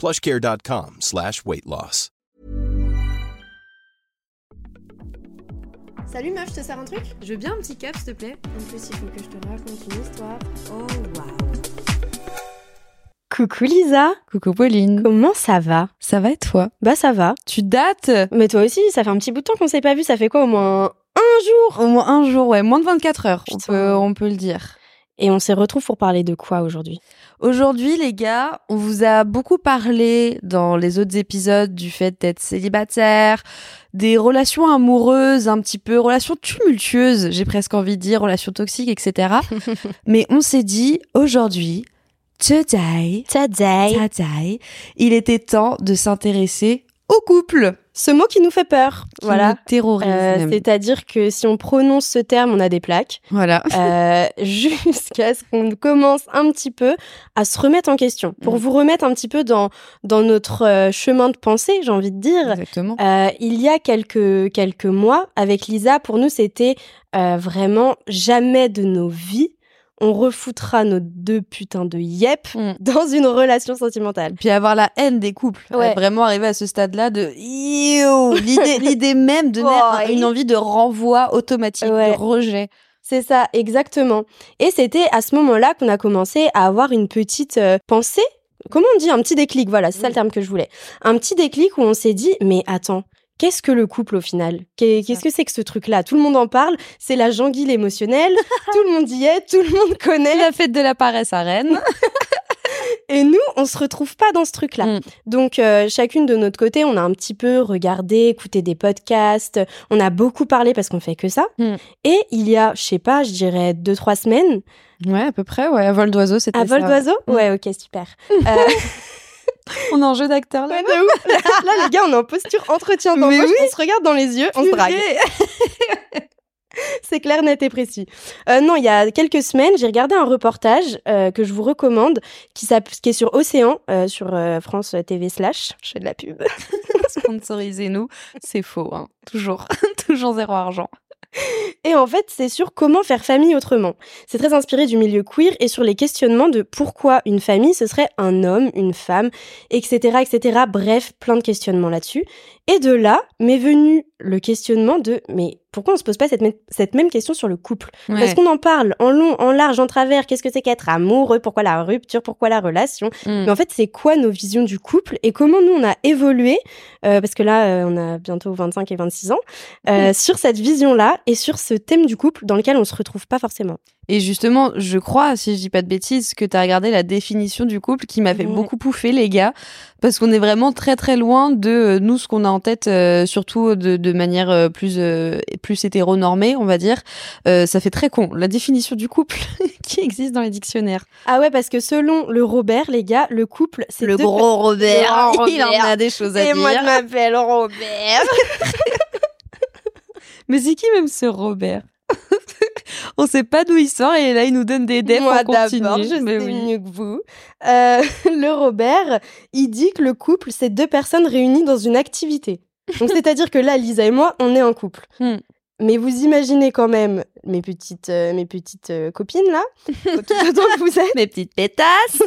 plushcare.com slash weight loss. Salut meuf, je te sers un truc? Je veux bien un petit cap, s'il te plaît En plus, il faut que je te raconte une histoire. Oh, waouh Coucou Lisa Coucou Pauline. Comment ça va? Ça va et toi? Bah ça va. Tu dates? Mais toi aussi, ça fait un petit bout de temps qu'on s'est pas vu, ça fait quoi au moins un jour? Au moins un jour, ouais, moins de 24 heures, on peut, on peut le dire. Et on se retrouve pour parler de quoi aujourd'hui? Aujourd'hui, les gars, on vous a beaucoup parlé dans les autres épisodes du fait d'être célibataire, des relations amoureuses un petit peu, relations tumultueuses, j'ai presque envie de dire, relations toxiques, etc. Mais on s'est dit, aujourd'hui, today, Today today, il était temps de s'intéresser au couple. Ce mot qui nous fait peur, qui voilà. Euh. C'est-à-dire que si on prononce ce terme, on a des plaques, Voilà. euh, jusqu'à ce qu'on commence un petit peu à se remettre en question. Pour vous remettre un petit peu dans, dans notre euh, chemin de pensée, j'ai envie de dire, Exactement. Euh, il y a quelques, quelques mois, avec Lisa, pour nous, c'était euh, vraiment jamais de nos vies, on refoutra nos deux putains de yep Mm. dans une relation sentimentale. Puis avoir la haine des couples. Ouais. Vraiment arriver à ce stade-là de l'idée, l'idée même de Oh, une envie de renvoi automatique, Ouais. de rejet. C'est ça, exactement. Et c'était à ce moment-là qu'on a commencé à avoir une petite euh, pensée. Comment on dit? Un petit déclic, voilà, c'est ça le terme que je voulais. Un petit déclic où on s'est dit, mais attends, qu'est-ce que le couple au final? Qu'est- Qu'est-ce que c'est que ce truc-là? Tout le monde en parle, c'est la janguille émotionnelle, tout le monde y est, tout le monde connaît. La fête de la paresse à Rennes. Et nous, on se retrouve pas dans ce truc-là. Mm. Donc, euh, chacune de notre côté, on a un petit peu regardé, écouté des podcasts. On a beaucoup parlé parce qu'on fait que ça. Mm. Et il y a, je sais pas, je dirais deux trois semaines, Ouais, à peu près, ouais. À vol d'oiseau, c'était à vol ça. d'oiseau? Mm. Ouais, ok, super. Euh, On est en jeu d'acteur là. ouais. Là, les gars, on est en posture entretien d'embauche. Oui. On se regarde dans les yeux, on se drague. C'est clair, net et précis. Euh, non, il y a quelques semaines, j'ai regardé un reportage euh, que je vous recommande, qui, est sur Océan, euh, sur France TV slash. Je fais de la pub. Sponsorisez-nous. C'est faux, hein. Toujours. Toujours zéro argent. Et en fait, c'est sur comment faire famille autrement. C'est très inspiré du milieu queer et sur les questionnements de pourquoi une famille, ce serait un homme, une femme, etc., etc. Bref, plein de questionnements là-dessus. Et de là m'est venu le questionnement de mais pourquoi on se pose pas cette, même- cette même question sur le couple? Parce qu'on en parle en long, en large, en travers. Qu'est-ce que c'est qu'être amoureux? Pourquoi la rupture? Pourquoi la relation? Mm. Mais en fait, c'est quoi nos visions du couple? Et comment nous on a évolué? Euh, Parce que là, euh, on a bientôt 25 et 26 ans. Euh, sur cette vision-là et sur ce thème du couple dans lequel on se retrouve pas forcément. Et justement, je crois, si je dis pas de bêtises, que tu as regardé la définition du couple qui m'a fait beaucoup pouffer, les gars, parce qu'on est vraiment très très loin de euh, nous ce qu'on a en tête, euh, surtout de, de manière euh, plus euh, plus hétéronormée, on va dire. Euh, ça fait très con. La définition du couple qui existe dans les dictionnaires. Ah ouais, parce que selon le Robert, les gars, le couple, c'est deux- Robert, Le grand il en Robert. a des choses à Et moi, je dire. m'appelle Robert. Mais c'est qui même ce Robert? On sait pas d'où il sort et là il nous donne des devs Moi pour continuer. d'abord, je sais oui. mieux que vous. Euh, le Robert, il dit que le couple, c'est deux personnes réunies dans une activité. Donc c'est-à-dire que là, Lisa et moi, on est un couple. Hmm. Mais vous imaginez quand même mes petites, euh, mes petites euh, copines là, tout autant que vous êtes, Mes petites pétasses.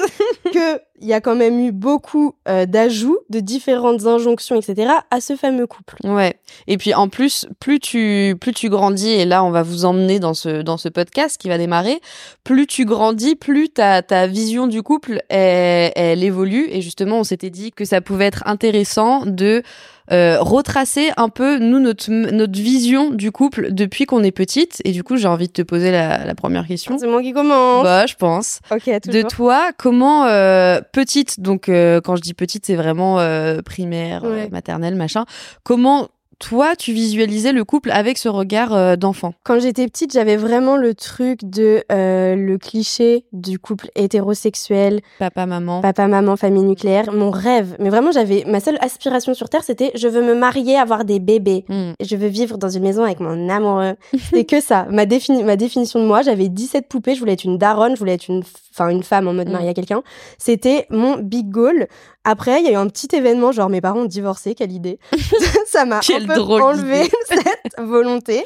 qu'il y a quand même eu beaucoup euh, d'ajouts, de différentes injonctions, etc. à ce fameux couple. Ouais. Et puis en plus, plus tu plus tu grandis et là on va vous emmener dans ce dans ce podcast qui va démarrer, plus tu grandis, plus ta ta vision du couple elle, elle évolue et justement on s'était dit que ça pouvait être intéressant de euh, retracer un peu nous notre notre vision du couple depuis qu'on est petite et du coup j'ai envie de te poser la, la première question. C'est moi qui commence. Bah, je pense. ok, De toi, comment euh, petite, donc euh, quand je dis petite, c'est vraiment euh, primaire, euh, Ouais. maternelle, machin. Comment toi, tu visualisais le couple avec ce regard euh, d'enfant? Quand j'étais petite, j'avais vraiment le truc de euh, le cliché du couple hétérosexuel, Papa, maman. papa, maman, famille nucléaire. Mon rêve, mais vraiment, j'avais ma seule aspiration sur terre, c'était je veux me marier, avoir des bébés. Hmm. Je veux vivre dans une maison avec mon amoureux. C'est que ça. Ma, défini- ma définition de moi, j'avais 17 poupées, je voulais être une daronne, je voulais être une, enfin, une femme en mode Mm. mariée à quelqu'un. C'était mon big goal. Après, il y a eu un petit événement, genre mes parents ont divorcé, quelle idée. ça m'a un peu enlevé cette volonté.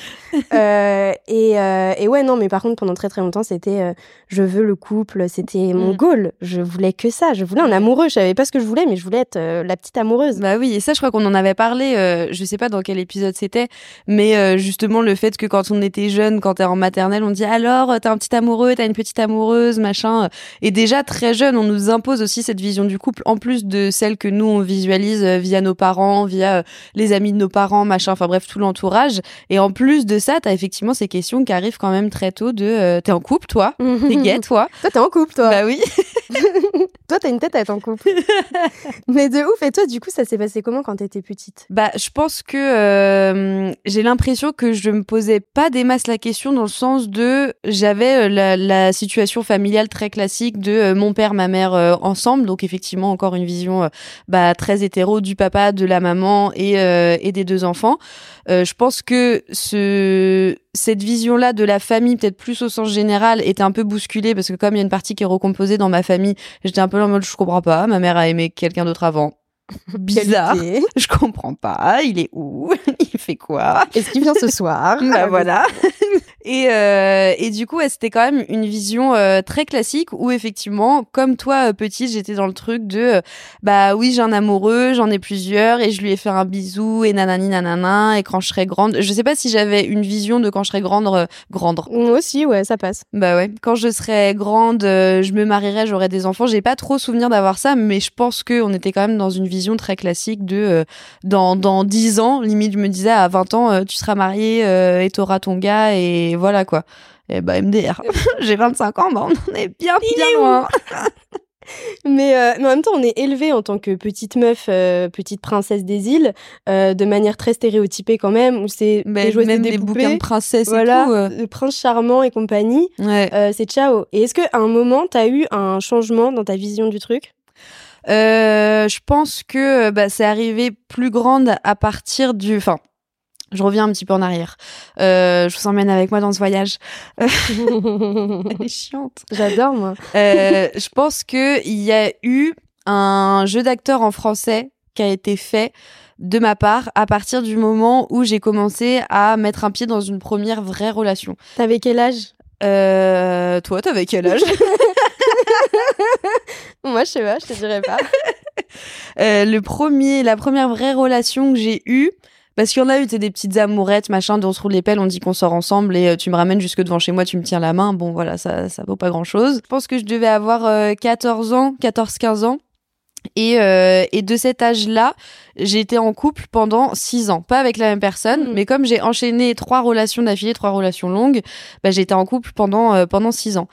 Euh, et, euh, et ouais, non, mais par contre, pendant très très longtemps, c'était euh, je veux le couple, c'était mon Mm. goal. Je voulais que ça. Je voulais un amoureux. Je savais pas ce que je voulais, mais je voulais être euh, la petite amoureuse. Bah oui, et ça, je crois qu'on en avait parlé. euh, je sais pas dans quel épisode c'était, mais euh, justement le fait que quand on était jeune, quand t'es en maternelle, on dit alors t'as un petit amoureux, t'as une petite amoureuse, machin. Et déjà très jeune, on nous impose aussi cette vision du couple, en plus de celle que nous on visualise euh, via nos parents, via euh, les amis de nos parents, machin. Enfin bref, tout l'entourage. Et en plus de ça, t'as effectivement ces questions qui arrivent quand même très tôt de euh, t'es en couple, toi, t'es gay, toi? Toi, t'es en couple, toi? Bah oui. Toi, t'as une tête à être en couple. Mais de ouf. Et toi, du coup, ça s'est passé comment quand t'étais petite? Bah, je pense que euh, j'ai l'impression que je me posais pas des masses la question dans le sens de j'avais euh, la, la situation familiale très classique de euh, mon père, ma mère euh, ensemble, donc effectivement encore une vision bah, très hétéro du papa, de la maman et, et des deux enfants. Je pense que ce cette vision-là de la famille, peut-être plus au sens général, était un peu bousculée parce que comme il y a une partie qui est recomposée dans ma famille, j'étais un peu en mode je comprends pas, ma mère a aimé quelqu'un d'autre avant. Bizarre. Je comprends pas. Il est où Il fait quoi? Est-ce qu'il vient ce soir? Bah voilà. Et, euh, et du coup, ouais, c'était quand même une vision euh, très classique où effectivement, comme toi, euh, petite, j'étais dans le truc de euh, bah oui, j'ai un amoureux, j'en ai plusieurs et je lui ai fait un bisou et nanani nanana et quand je serai grande, je sais pas si j'avais une vision de quand je serai grande, euh, grande. Moi aussi, ouais, ça passe. Bah ouais, quand je serai grande, euh, je me marierai, j'aurai des enfants. J'ai pas trop souvenir d'avoir ça, mais je pense que on était quand même dans une vision très classique de euh, dans dans 10 ans, limite je me disais à 20 ans euh, tu seras marié euh, et t'auras ton gars et voilà quoi. Et bah MDR. J'ai 25 ans, bah on en est bien bien loin. Mais, euh, mais en même temps, on est élevé en tant que petite meuf, euh, petite princesse des îles, euh, de manière très stéréotypée quand même, où c'est des jouets même des poupées, bouquins de princesse voilà, et tout. le prince charmant et compagnie, Ouais. c'est ciao. Et est-ce qu'à un moment, t'as eu un changement dans ta vision du truc? Je pense que bah, c'est arrivé plus grande à partir du. Enfin, je reviens un petit peu en arrière. Euh, je vous emmène avec moi dans ce voyage. Elle est chiante. J'adore, moi. Euh, je pense que il y a eu un jeu d'acteur en français qui a été fait de ma part à partir du moment où j'ai commencé à mettre un pied dans une première vraie relation. T'avais quel âge? Euh, toi, t'avais quel âge? Moi, je sais pas, je te dirais pas. Euh, le premier, la première vraie relation que j'ai eue, parce qu'il y en a eu, des petites amourettes, machin, dont on se roule les pelles, on dit qu'on sort ensemble et euh, tu me ramènes jusque devant chez moi, tu me tiens la main. Bon, voilà, ça, ça vaut pas grand chose. Je pense que je devais avoir euh, 14 ans, 14-15 ans. Et, euh, et de cet âge-là, j'ai été en couple pendant six ans. Pas avec la même personne, Mhm. mais comme j'ai enchaîné trois relations d'affilée, trois relations longues, bah, j'ai été en couple pendant, euh, pendant six ans.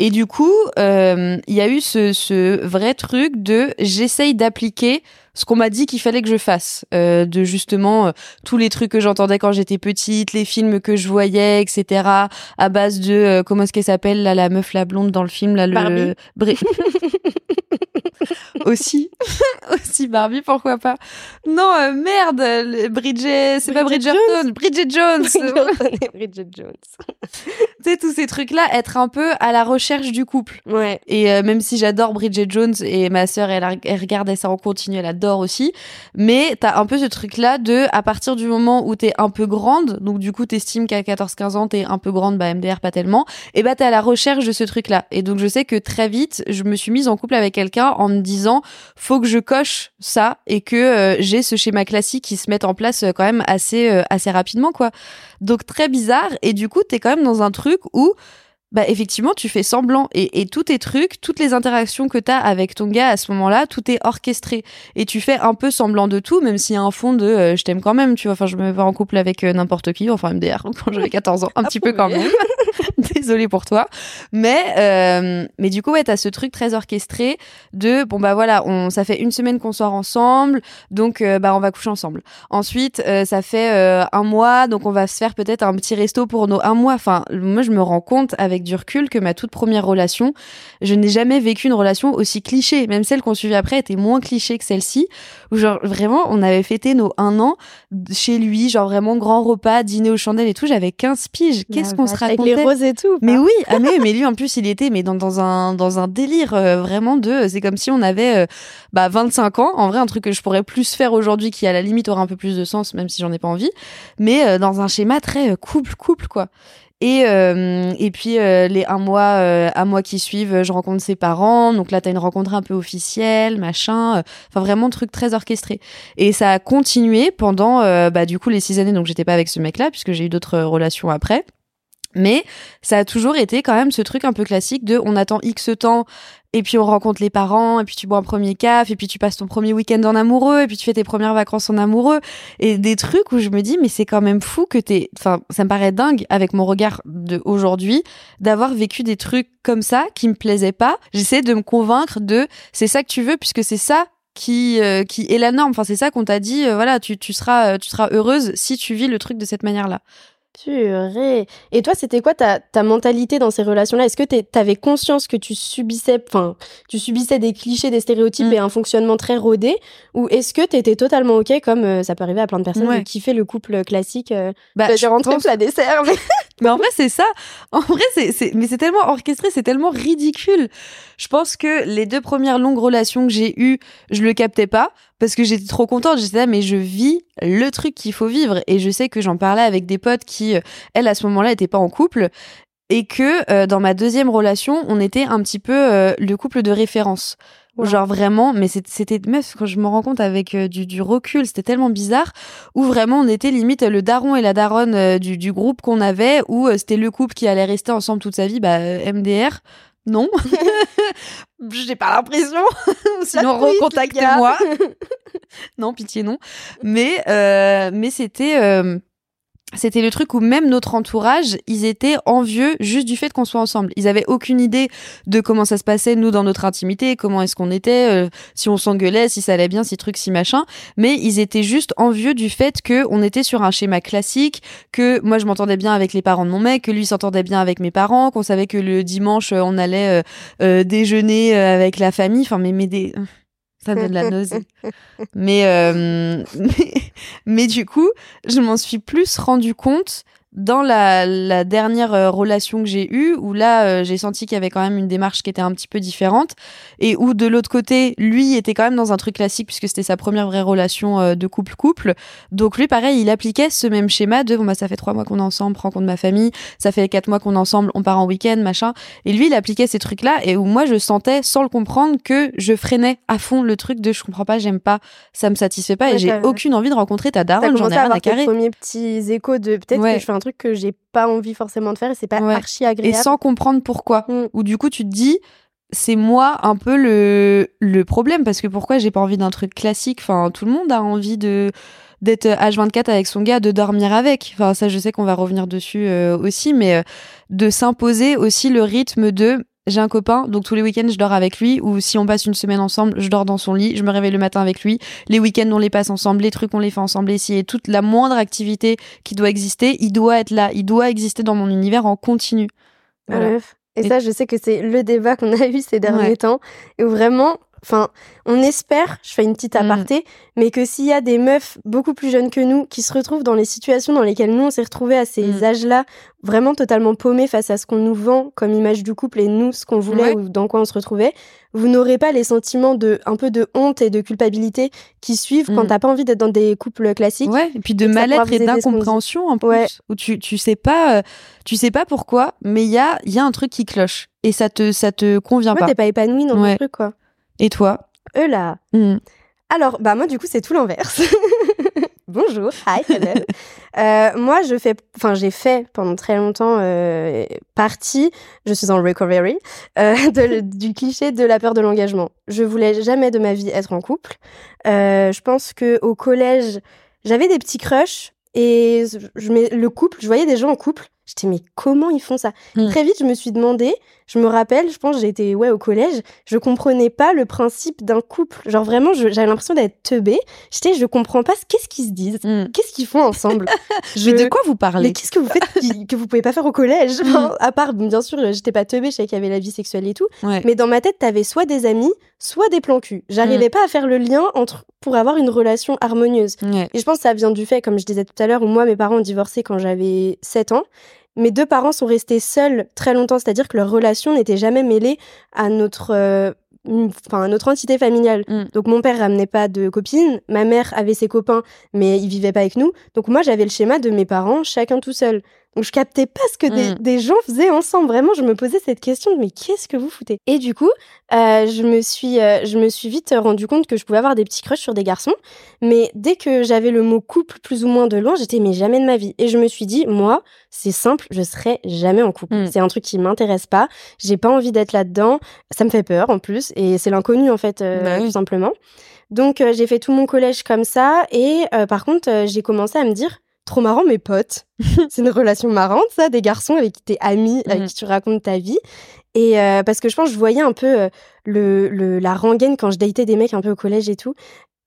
Et du coup, euh, il y a eu ce, ce vrai truc de j'essaye d'appliquer ce qu'on m'a dit qu'il fallait que je fasse, euh, de justement euh, tous les trucs que j'entendais quand j'étais petite, les films que je voyais, etc. À base de euh, comment est-ce qu'elle s'appelle là, la meuf la blonde dans le film là, le Barbie. Aussi, aussi Barbie, pourquoi pas Non, euh, merde, le- Bridget, c'est pas Bridget Bridgerton, Bridget Jones. Bridget Jones. tu sais, tous ces trucs-là, être un peu à la recherche du couple. Ouais. Et euh, même si j'adore Bridget Jones et ma sœur, elle, elle regardait ça en continu, elle adore aussi. Mais t'as un peu ce truc-là de, à partir du moment où t'es un peu grande, donc du coup t'estimes qu'à 14-15 ans t'es un peu grande, bah MDR pas tellement, et bah t'es à la recherche de ce truc-là. Et donc je sais que très vite, je me suis mise en couple avec quelqu'un en me disant, faut que je coche ça et que euh, j'ai ce schéma classique qui se met en place euh, quand même assez, euh, assez rapidement, quoi. Donc très bizarre. Et du coup, t'es quand même dans un truc où bah effectivement tu fais semblant et, et tous tes trucs, toutes les interactions que t'as avec ton gars à ce moment-là, tout est orchestré et tu fais un peu semblant de tout, même s'il y a un fond de euh, je t'aime quand même, tu vois. Enfin, je me vois en couple avec euh, n'importe qui, enfin MDR quand j'avais 14 ans, un petit peu quand même. Désolée pour toi, mais euh, mais du coup ouais t'as ce truc très orchestré de bon bah voilà on ça fait une semaine qu'on sort ensemble donc euh, bah on va coucher ensemble. Ensuite euh, ça fait un mois donc on va se faire peut-être un petit resto pour nos un mois. Enfin moi je me rends compte avec du recul que ma toute première relation je n'ai jamais vécu une relation aussi cliché. Même celle qu'on suivit après était moins cliché que celle-ci où genre vraiment on avait fêté nos un an chez lui genre vraiment grand repas dîner aux chandelles et tout j'avais 15 piges. Qu'est-ce qu'on se vache, Avec racontait les roses et tout. Ou mais oui, ah mais, mais lui en plus il était mais dans, dans un dans un délire euh, vraiment de c'est comme si on avait euh, bah 25 ans en vrai un truc que je pourrais plus faire aujourd'hui qui à la limite aura un peu plus de sens même si j'en ai pas envie mais euh, dans un schéma très euh, couple couple quoi. Et euh, et puis euh, les un mois euh, un mois qui suivent, je rencontre ses parents. Donc là, t'as une rencontre un peu officielle, machin. euh, Enfin vraiment truc très orchestré. Et ça a continué pendant euh, bah du coup les six années. Donc j'étais pas avec ce mec-là puisque j'ai eu d'autres relations après. Mais ça a toujours été quand même ce truc un peu classique de on attend X temps et puis on rencontre les parents et puis tu bois un premier caf et puis tu passes ton premier week-end en amoureux et puis tu fais tes premières vacances en amoureux. Et des trucs où je me dis mais c'est quand même fou que t'es enfin ça me paraît dingue avec mon regard de aujourd'hui d'avoir vécu des trucs comme ça qui me plaisaient pas. J'essaie de me convaincre de c'est ça que tu veux puisque c'est ça qui euh, qui est la norme. Enfin c'est ça qu'on t'a dit euh, voilà tu tu seras euh, tu seras heureuse si tu vis le truc de cette manière là Purée. Et toi, c'était quoi ta, ta mentalité dans ces relations-là? Est-ce que t'avais conscience que tu subissais, enfin, tu subissais des clichés, des stéréotypes Mm. et un fonctionnement très rodé? Ou est-ce que t'étais totalement ok, comme euh, ça peut arriver à plein de personnes, Ouais. de kiffer le couple classique euh, bah, J'ai je rentré pense- plat dessert, mais Mais en vrai, c'est ça. En vrai, c'est, mais c'est tellement orchestré, c'est tellement ridicule. Je pense que les deux premières longues relations que j'ai eues, je le captais pas parce que j'étais trop contente. J'étais là, mais je vis le truc qu'il faut vivre. Et je sais que j'en parlais avec des potes qui, euh, elles, à ce moment-là, étaient pas en couple. Et que euh, dans ma deuxième relation, on était un petit peu euh, le couple de référence. Wow. Genre vraiment, mais c'était meuf quand je me rends compte avec euh, du, du recul, c'était tellement bizarre où vraiment on était limite le daron et la daronne euh, du, du groupe qu'on avait, où euh, c'était le couple qui allait rester ensemble toute sa vie, bah euh, MDR. Non, j'ai pas l'impression. Sinon, recontactez-moi. non, pitié, non. Mais, euh, mais c'était, euh, c'était le truc où même notre entourage, ils étaient envieux juste du fait qu'on soit ensemble. Ils avaient aucune idée de comment ça se passait nous dans notre intimité, comment est-ce qu'on était, euh, si on s'engueulait, si ça allait bien, si truc, si machin. Mais ils étaient juste envieux du fait que on était sur un schéma classique, que moi je m'entendais bien avec les parents de mon mec, que lui s'entendait bien avec mes parents, qu'on savait que le dimanche on allait euh, euh, déjeuner avec la famille. Enfin, mais mais des ça donne la nausée. Mais, euh, mais, mais du coup, je m'en suis plus rendu compte dans la, la dernière euh, relation que j'ai eue, où là, euh, j'ai senti qu'il y avait quand même une démarche qui était un petit peu différente, et où de l'autre côté, lui était quand même dans un truc classique, puisque c'était sa première vraie relation euh, de couple-couple. Donc lui, pareil, il appliquait ce même schéma de, bon bah ça fait trois mois qu'on est ensemble, rencontre ma famille, ça fait quatre mois qu'on est ensemble, on part en week-end, machin. Et lui, il appliquait ces trucs-là, et où moi, je sentais, sans le comprendre, que je freinais à fond le truc de je comprends pas, j'aime pas, ça me satisfait pas, Ouais, et j'ai aucune envie de rencontrer ta daronne, j'en ai rien à carrer. premiers petits échos de peut-être Ouais. que je fais un truc que j'ai pas envie forcément de faire et c'est pas Ouais. archi et agréable. sans comprendre pourquoi. Mm. Ou du coup, tu te dis, c'est moi un peu le, le problème, parce que pourquoi j'ai pas envie d'un truc classique? Enfin, tout le monde a envie de d'être H24 avec son gars, de dormir avec. Enfin, ça, je sais qu'on va revenir dessus euh, aussi, mais euh, de s'imposer aussi le rythme de j'ai un copain, donc tous les week-ends je dors avec lui, ou si on passe une semaine ensemble, je dors dans son lit, je me réveille le matin avec lui. Les week-ends on les passe ensemble, les trucs on les fait ensemble, et si et toute la moindre activité qui doit exister, il doit être là, il doit exister dans mon univers en continu. Voilà. Et, Et- ça, je sais que c'est le débat qu'on a eu ces derniers Ouais. temps, et où vraiment, Enfin, on espère, je fais une petite Mm. aparté, mais que s'il y a des meufs beaucoup plus jeunes que nous qui se retrouvent dans les situations dans lesquelles nous on s'est retrouvés à ces Mm. âges-là, vraiment totalement paumés face à ce qu'on nous vend comme image du couple et nous ce qu'on voulait Ouais. ou dans quoi on se retrouvait, vous n'aurez pas les sentiments de un peu de honte et de culpabilité qui suivent quand Mm. t'as pas envie d'être dans des couples classiques. Ouais, et puis de mal-être et d'incompréhension en plus, Ouais. où tu tu sais pas euh, tu sais pas pourquoi, mais il y a il y a un truc qui cloche et ça te ça te convient Ouais, pas. t'es pas épanoui dans le truc quoi. Et toi Eux là. Mm. Alors, bah moi du coup c'est tout l'inverse. Bonjour, hi, hello. Euh, moi je fais, enfin j'ai fait pendant très longtemps euh, partie, je suis en recovery, euh, de- du cliché de la peur de l'engagement. Je voulais jamais de ma vie être en couple. Je pense que au collège j'avais des petits crushs et je, mets le couple, je voyais des gens en couple. J'étais mais comment ils font ça? Mm. Très vite je me suis demandé, je me rappelle, je pense été ouais au collège, je comprenais pas le principe d'un couple. Genre vraiment j'avais l'impression d'être teubée. J'étais je comprends pas ce- qu'est-ce qu'ils se disent, Mm. qu'est-ce qu'ils font ensemble? Je- Mais de quoi vous mais parlez qu'est-ce que vous faites qui- que vous pouvez pas faire au collège? Enfin, À part, bien sûr, j'étais pas teubée, je savais qu'il y avait la vie sexuelle et tout. Ouais. Mais dans ma tête, t'avais soit des amis, soit des plans cul. J'arrivais pas à faire le lien entre pour avoir une relation harmonieuse. Ouais. Et je pense que ça vient du fait, comme je disais tout à l'heure, où moi, mes parents ont divorcé quand j'avais 7 ans. Mes deux parents sont restés seuls très longtemps, c'est-à-dire que leur relation n'était jamais mêlée à notre, euh, enfin, à notre entité familiale. Mm. Donc mon père ramenait pas de copines, ma mère avait ses copains, mais ils vivaient pas avec nous. Donc moi, j'avais le schéma de mes parents, chacun tout seul. Je captais pas ce que des, Mm. des gens faisaient ensemble. Vraiment, je me posais cette question de mais qu'est-ce que vous foutez? Et du coup, euh, je me suis, euh, je me suis vite rendu compte que je pouvais avoir des petits crushs sur des garçons. Mais dès que j'avais le mot couple plus ou moins de loin, j'étais mais jamais de ma vie. Et je me suis dit, moi, c'est simple, je serai jamais en couple. Mm. C'est un truc qui m'intéresse pas. J'ai pas envie d'être là-dedans. Ça me fait peur en plus, et c'est l'inconnu en fait, euh, Bah oui. tout simplement. Donc j'ai fait tout mon collège comme ça, et par contre j'ai commencé à me dire. Trop marrant, mes potes. c'est une relation marrante, ça, des garçons avec qui t'es ami, avec Mhm. qui tu racontes ta vie. Et euh, parce que je pense, que je voyais un peu euh, le, le, la rengaine quand je datais des mecs un peu au collège et tout.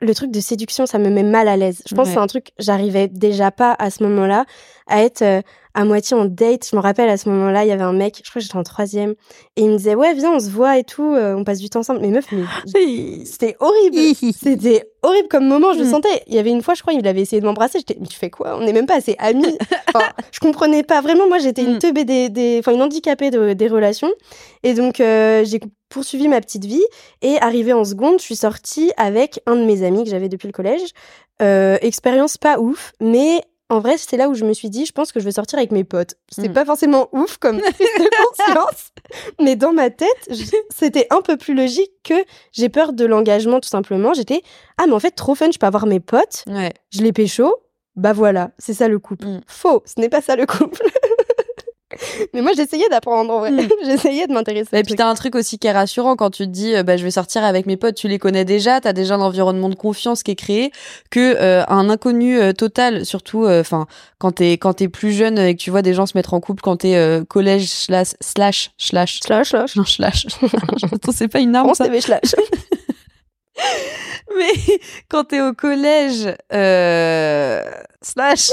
Le truc de séduction, ça me met mal à l'aise. Je pense Ouais. que c'est un truc, j'arrivais déjà pas à ce moment-là à être euh, à moitié en date. Je me rappelle à ce moment-là, il y avait un mec, je crois que j'étais en troisième, et il me disait ouais viens on se voit et tout, euh, on passe du temps ensemble. Mais meuf, mais c'était horrible. C'était horrible comme moment, je le Mm. sentais. Il y avait une fois, je crois, il avait essayé de m'embrasser. J'étais, mais tu fais quoi? On n'est même pas assez amis. Enfin, je comprenais pas. Vraiment, moi, j'étais une Mm. teubée des, des, enfin, une handicapée de- des relations. Et donc, euh, j'ai poursuivi ma petite vie. Et arrivée en seconde, je suis sortie avec un de mes amis que j'avais depuis le collège. Euh, expérience pas ouf, mais en vrai, c'est là où je me suis dit, je pense que je veux sortir avec mes potes. C'est Mm. pas forcément ouf comme prise de conscience, mais dans ma tête, c'était un peu plus logique que j'ai peur de l'engagement, tout simplement. J'étais, ah, mais en fait, trop fun, je peux avoir mes potes, Ouais. je les pécho, bah voilà, c'est ça le couple. Mm. Faux, ce n'est pas ça le couple. mais moi, j'essayais d'apprendre en vrai. Mm. j'essayais de m'intéresser. Et puis t'as un truc aussi qui est rassurant quand tu te dis euh, bah je vais sortir avec mes potes, tu les connais déjà, t'as déjà un environnement de confiance qui est créé que euh, un inconnu euh, total, surtout enfin quand t'es quand t'es plus jeune et que tu vois des gens se mettre en couple quand t'es collège slash slash slash Slash, slash. non slash Attends, c'est pas une arme On ça. mais quand t'es au collège euh, slash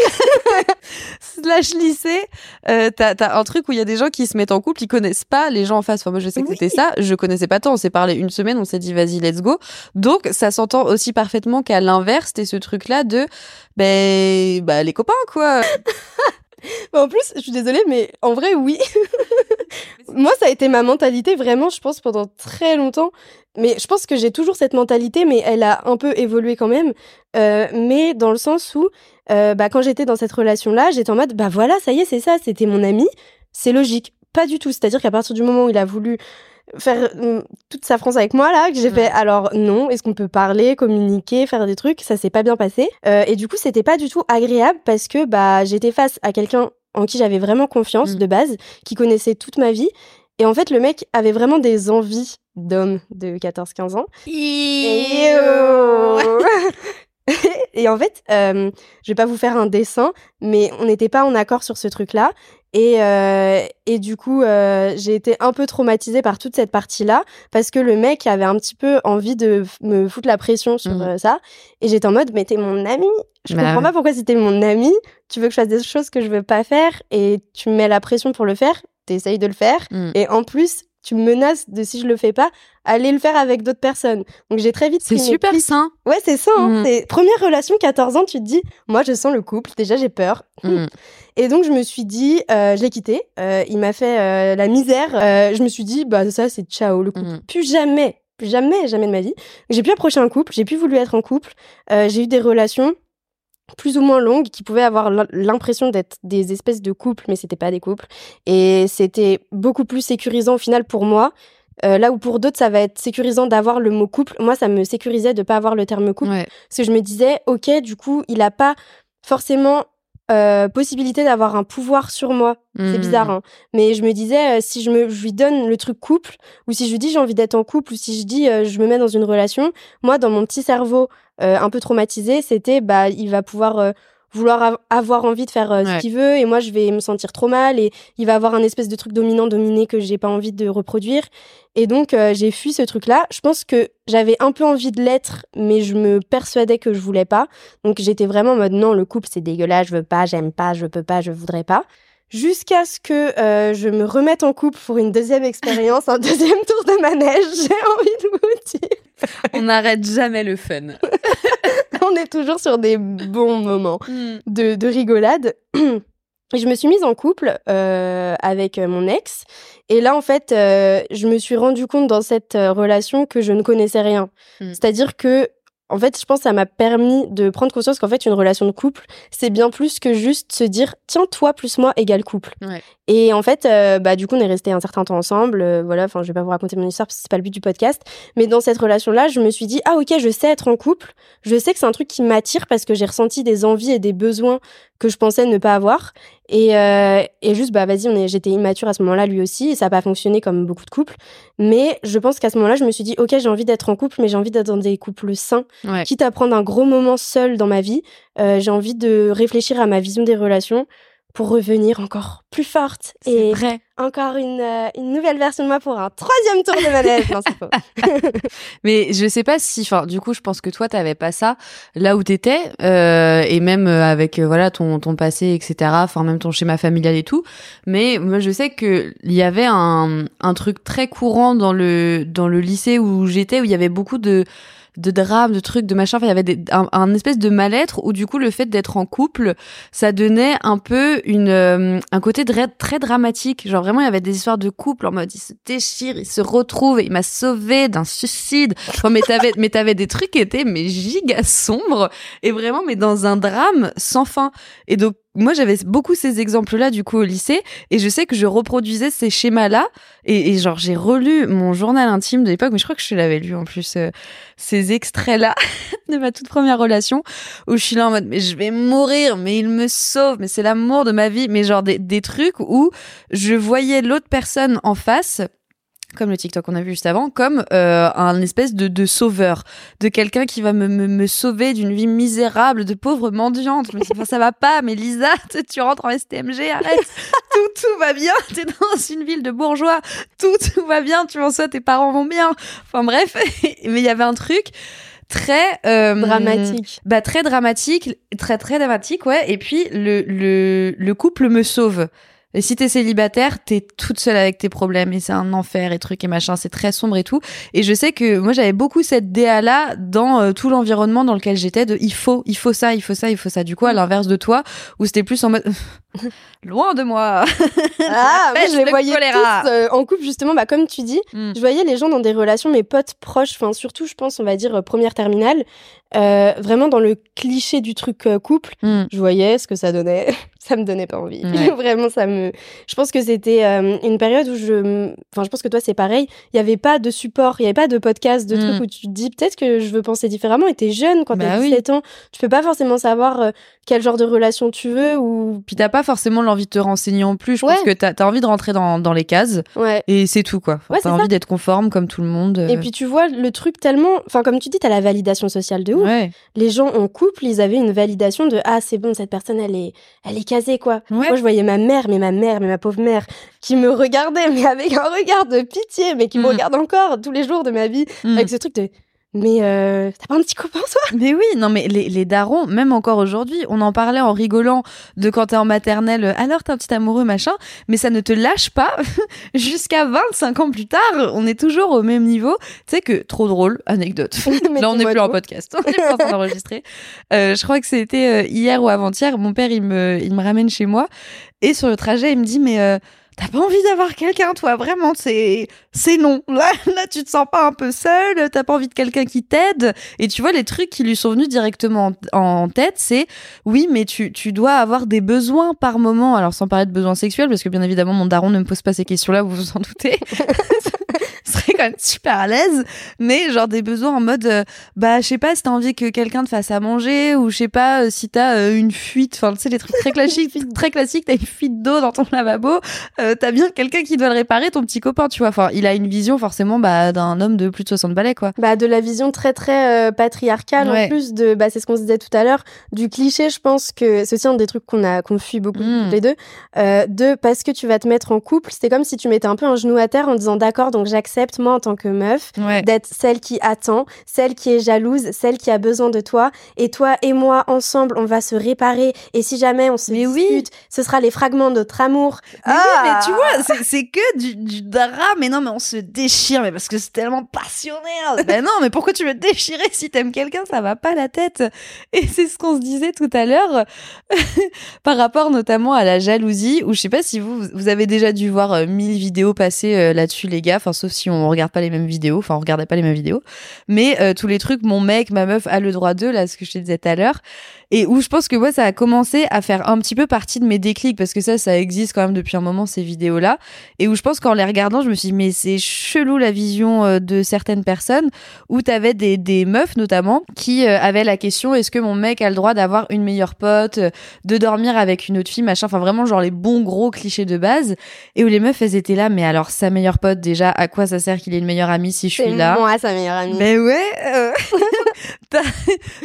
slash lycée euh, t'as t'as un truc où il y a des gens qui se mettent en couple ils connaissent pas les gens en face enfin moi je sais que Oui. c'était ça je connaissais pas tant on s'est parlé une semaine on s'est dit vas-y let's go donc ça s'entend aussi parfaitement qu'à l'inverse t'es ce truc là de ben bah les copains quoi Mais en plus, je suis désolée, mais en vrai, oui. Moi, ça a été ma mentalité vraiment, je pense, pendant très longtemps. Mais je pense que j'ai toujours cette mentalité, mais elle a un peu évolué quand même. Euh, mais dans le sens où, euh, bah, quand j'étais dans cette relation-là, j'étais en mode, bah voilà, ça y est, c'est ça, c'était mon ami, c'est logique. Pas du tout. C'est-à-dire qu'à partir du moment où il a voulu faire hum, toute sa France avec moi là que j'ai fait alors non est-ce qu'on peut parler communiquer faire des trucs? Ça s'est pas bien passé Euh, et du coup c'était pas du tout agréable parce que bah j'étais face à quelqu'un en qui j'avais vraiment confiance Mm. de base qui connaissait toute ma vie et en fait le mec avait vraiment des envies d'homme de 14-15 ans et, et en fait, euh, je vais pas vous faire un dessin, mais on n'était pas en accord sur ce truc-là. Et, euh, et du coup, euh, j'ai été un peu traumatisée par toute cette partie-là, parce que le mec avait un petit peu envie de me foutre la pression sur euh, ça. Et j'étais en mode, mais t'es mon ami. Je Bah comprends pas pourquoi si t'es mon ami, tu veux que je fasse des choses que je veux pas faire, et tu me mets la pression pour le faire, t'essayes de le faire. Mm. Et en plus, tu me menaces de si je le fais pas, aller le faire avec d'autres personnes. Donc j'ai très vite C'est super sain. Ouais, c'est ça. hein. Mm. C'est première relation 14 ans, tu te dis moi je sens le couple, déjà j'ai peur. Mm. Et donc je me suis dit euh, je l'ai quitté, Euh, il m'a fait euh, la misère. Je me suis dit bah ça c'est ciao le couple. Plus jamais, plus jamais, jamais de ma vie. J'ai pu approcher un couple, j'ai pu voulu être en couple. J'ai eu des relations plus ou moins longues qui pouvaient avoir l'im- l'impression d'être des espèces de couples, mais c'était pas des couples. Et c'était beaucoup plus sécurisant au final pour moi. Euh, là où pour d'autres ça va être sécurisant d'avoir le mot couple, moi ça me sécurisait de pas avoir le terme couple Ouais. parce que je me disais ok du coup il a pas forcément euh, possibilité d'avoir un pouvoir sur moi. C'est Mm. bizarre, hein. Mais je me disais, euh, si je, me, je lui donne le truc couple, ou si je lui dis j'ai envie d'être en couple, ou si je dis euh, je me mets dans une relation, moi, dans mon petit cerveau euh, un peu traumatisé, c'était bah il va pouvoir euh, vouloir av- avoir envie de faire euh, Ouais. ce qu'il veut, et moi je vais me sentir trop mal, et il va avoir un espèce de truc dominant-dominé que j'ai pas envie de reproduire. Et donc euh, j'ai fui ce truc-là. Je pense que j'avais un peu envie de l'être, mais je me persuadais que je voulais pas. Donc j'étais vraiment en mode non, le couple c'est dégueulasse, je veux pas, j'aime pas, je peux pas, je voudrais pas. Jusqu'à ce que euh, je me remette en couple pour une deuxième expérience, un deuxième tour de manège, j'ai envie de vous dire. On n'arrête jamais le fun. On est toujours sur des bons moments Mm. de, de rigolade. Et je me suis mise en couple euh, avec mon ex. Et là, en fait, euh, je me suis rendu compte dans cette euh, relation que je ne connaissais rien. Mm. C'est-à-dire que, en fait, je pense que ça m'a permis de prendre conscience qu'en fait, une relation de couple, c'est bien plus que juste se dire, tiens, toi plus moi égale couple. Ouais. Et en fait, euh, bah, du coup, on est resté un certain temps ensemble. euh, voilà, enfin, je vais pas vous raconter mon histoire parce que c'est pas le but du podcast. Mais dans cette relation-là, je me suis dit, ah, ok, je sais être en couple. Je sais que c'est un truc qui m'attire parce que j'ai ressenti des envies et des besoins que je pensais ne pas avoir. Et, euh, et juste, bah, vas-y, on est, j'étais immature à ce moment-là, lui aussi, et ça n'a pas fonctionné comme beaucoup de couples. Mais je pense qu'à ce moment-là, je me suis dit, ok, j'ai envie d'être en couple, mais j'ai envie d'être dans des couples sains. Ouais. Quitte à prendre un gros moment seul dans ma vie, euh, j'ai envie de réfléchir à ma vision des relations pour revenir encore plus forte et vrai. encore une, euh, une nouvelle version de moi pour un troisième tour de manège. non, c'est faux. Mais je sais pas si, enfin, du coup, je pense que toi, t'avais pas ça là où t'étais, euh, et même euh, avec euh, voilà ton ton passé, etc. Enfin, même ton schéma familial et tout. Mais moi, je sais que il y avait un un truc très courant dans le dans le lycée où j'étais, où il y avait beaucoup de de drames, de trucs, de machin. Enfin, il y avait des, un, espèce de mal-être où du coup le fait d'être en couple, ça donnait un peu une euh, un côté très, très dramatique. Genre vraiment, il y avait des histoires de couple en mode ils se déchirent, ils se retrouvent, et il m'a sauvé d'un suicide. Enfin, mais t'avais mais t'avais des trucs qui étaient mais giga sombres et vraiment mais dans un drame sans fin. Et donc moi j'avais beaucoup ces exemples-là du coup au lycée et je sais que je reproduisais ces schémas-là et, genre j'ai relu mon journal intime de l'époque mais je crois que je l'avais lu en plus euh, ces extraits-là de ma toute première relation où je suis là en mode mais je vais mourir mais il me sauve mais c'est l'amour de ma vie mais genre des, des trucs où je voyais l'autre personne en face comme le TikTok qu'on a vu juste avant, comme euh, un espèce de, de sauveur, de quelqu'un qui va me, me, me sauver d'une vie misérable, de pauvre mendiante. Je me dis, enfin, ça va pas, mais Lisa, tu- tu rentres en STMG, arrête, tout, tout va bien, t'es dans une ville de bourgeois, tout, tout va bien, tu en sois, tes parents vont bien. Enfin bref, mais il y avait un truc très euh, Dramatique. bah très dramatique, très très dramatique, ouais. Et puis le le le couple me sauve. Et si t'es célibataire, t'es toute seule avec tes problèmes et c'est un enfer et trucs et machin, c'est très sombre et tout. Et je sais que moi j'avais beaucoup cette DA là dans euh, tout l'environnement dans lequel j'étais de il faut, il faut ça, il faut ça, il faut ça. Du coup à l'inverse de toi où c'était plus en mode loin de moi. Ah, peste, je les le voyais tous euh, en couple, justement, bah, comme tu dis. Mm. Je voyais les gens dans des relations, mes potes proches, enfin, surtout, je pense, on va dire, euh, première terminale, euh, vraiment dans le cliché du truc euh, couple. Mm. Je voyais ce que ça donnait. ça me donnait pas envie. Vraiment, ça me. Je pense que c'était une période où je. Enfin, je pense que toi, c'est pareil. Il y avait pas de support, il y avait pas de podcast, de trucs où tu te dis peut-être que je veux penser différemment. Et t'es jeune quand Bah t'as oui. 17 ans. Tu peux pas forcément savoir quel genre de relation tu veux ou. Puis t'as pas forcément l'envie de te renseigner en plus. Je Ouais. pense que t'as as envie de rentrer dans, dans les cases Ouais. et c'est tout quoi. Ouais, t'as envie d'être conforme comme tout le monde. Et puis tu vois le truc tellement, enfin comme tu dis, t'as la validation sociale de ouf. ouais. Les gens en couple, ils avaient une validation de ah c'est bon cette personne elle est, elle est casée quoi. Moi je voyais ma mère, mais ma mère, mais ma pauvre mère, qui me regardait mais avec un regard de pitié, mais qui me Mm. regarde encore tous les jours de ma vie Mm. avec ce truc de Mais euh, t'as pas un petit copain, toi? Mais oui, non, mais les, les darons, même encore aujourd'hui, on en parlait en rigolant de quand t'es en maternelle, euh, alors t'es un petit amoureux, machin, mais ça ne te lâche pas jusqu'à 25 ans plus tard, on est toujours au même niveau. Tu sais que, trop drôle, anecdote. Là, on n'est plus en podcast, on est plus en train d'enregistrer. Euh, je crois que c'était hier ou avant-hier, mon père, il me, il me ramène chez moi, et sur le trajet, il me dit, mais... euh, T'as pas envie d'avoir quelqu'un, toi, vraiment, c'est, c'est non. Là, là, tu te sens pas un peu seul, t'as pas envie de quelqu'un qui t'aide. Et tu vois, les trucs qui lui sont venus directement en, en tête, c'est, oui, mais tu, tu dois avoir des besoins par moment. Alors, sans parler de besoins sexuels, parce que bien évidemment, mon daron ne me pose pas ces questions-là, vous vous en doutez. Serait quand même super à l'aise. Mais genre des besoins en mode, euh, bah, je sais pas si t'as envie que quelqu'un te fasse à manger, ou je sais pas euh, si t'as euh, une fuite, enfin, tu sais, les trucs très classiques, très classiques, t'as une fuite d'eau dans ton lavabo, t'as bien quelqu'un qui doit le réparer, ton petit copain, tu vois. Enfin, il a une vision forcément bah, d'un homme de plus de 60 balais, quoi. Bah de la vision très très patriarcale Ouais. en plus de bah c'est ce qu'on se disait tout à l'heure du cliché je pense que c'est aussi un des trucs qu'on a qu'on fuit beaucoup Mm. toutes les deux euh, de parce que tu vas te mettre en couple c'était comme si tu mettais un peu un genou à terre en disant d'accord donc j'accepte moi en tant que meuf Ouais. d'être celle qui attend celle qui est jalouse celle qui a besoin de toi et toi et moi ensemble on va se réparer et si jamais on se Mais oui. dispute ce sera les fragments de notre amour Mais oui, Ah. mais tu vois, c'est- c'est que du, du drame. Mais non, mais on se déchire, mais parce que c'est tellement passionnel. ben non, mais pourquoi tu veux te déchirer si t'aimes quelqu'un? Ça va pas la tête. Et c'est ce qu'on se disait tout à l'heure par rapport notamment à la jalousie. Où je sais pas si vous vous avez déjà dû voir euh, mille vidéos passer euh, là-dessus, les gars. Enfin, sauf si on regarde pas les mêmes vidéos. Enfin, on regardait pas les mêmes vidéos. Mais euh, tous les trucs, mon mec, ma meuf a le droit d'eux, là, ce que je te disais tout à l'heure. Et où je pense que moi, ça a commencé à faire un petit peu partie de mes déclics parce que ça, ça existe quand même depuis un moment, ces vidéos-là. Et où je pense qu'en les regardant, je me suis dit, mais c'est chelou la vision euh, de certaines personnes où t'avais des, des meufs notamment qui euh, avaient la question, est-ce que mon mec a le droit d'avoir une meilleure pote, de dormir avec une autre fille, machin. Enfin, vraiment, genre les bons gros clichés de base. Et où les meufs, elles étaient là, mais alors, sa meilleure pote, déjà, à quoi ça sert qu'il ait une meilleure amie si je suis là? moi sa meilleure amie Mais ouais, euh,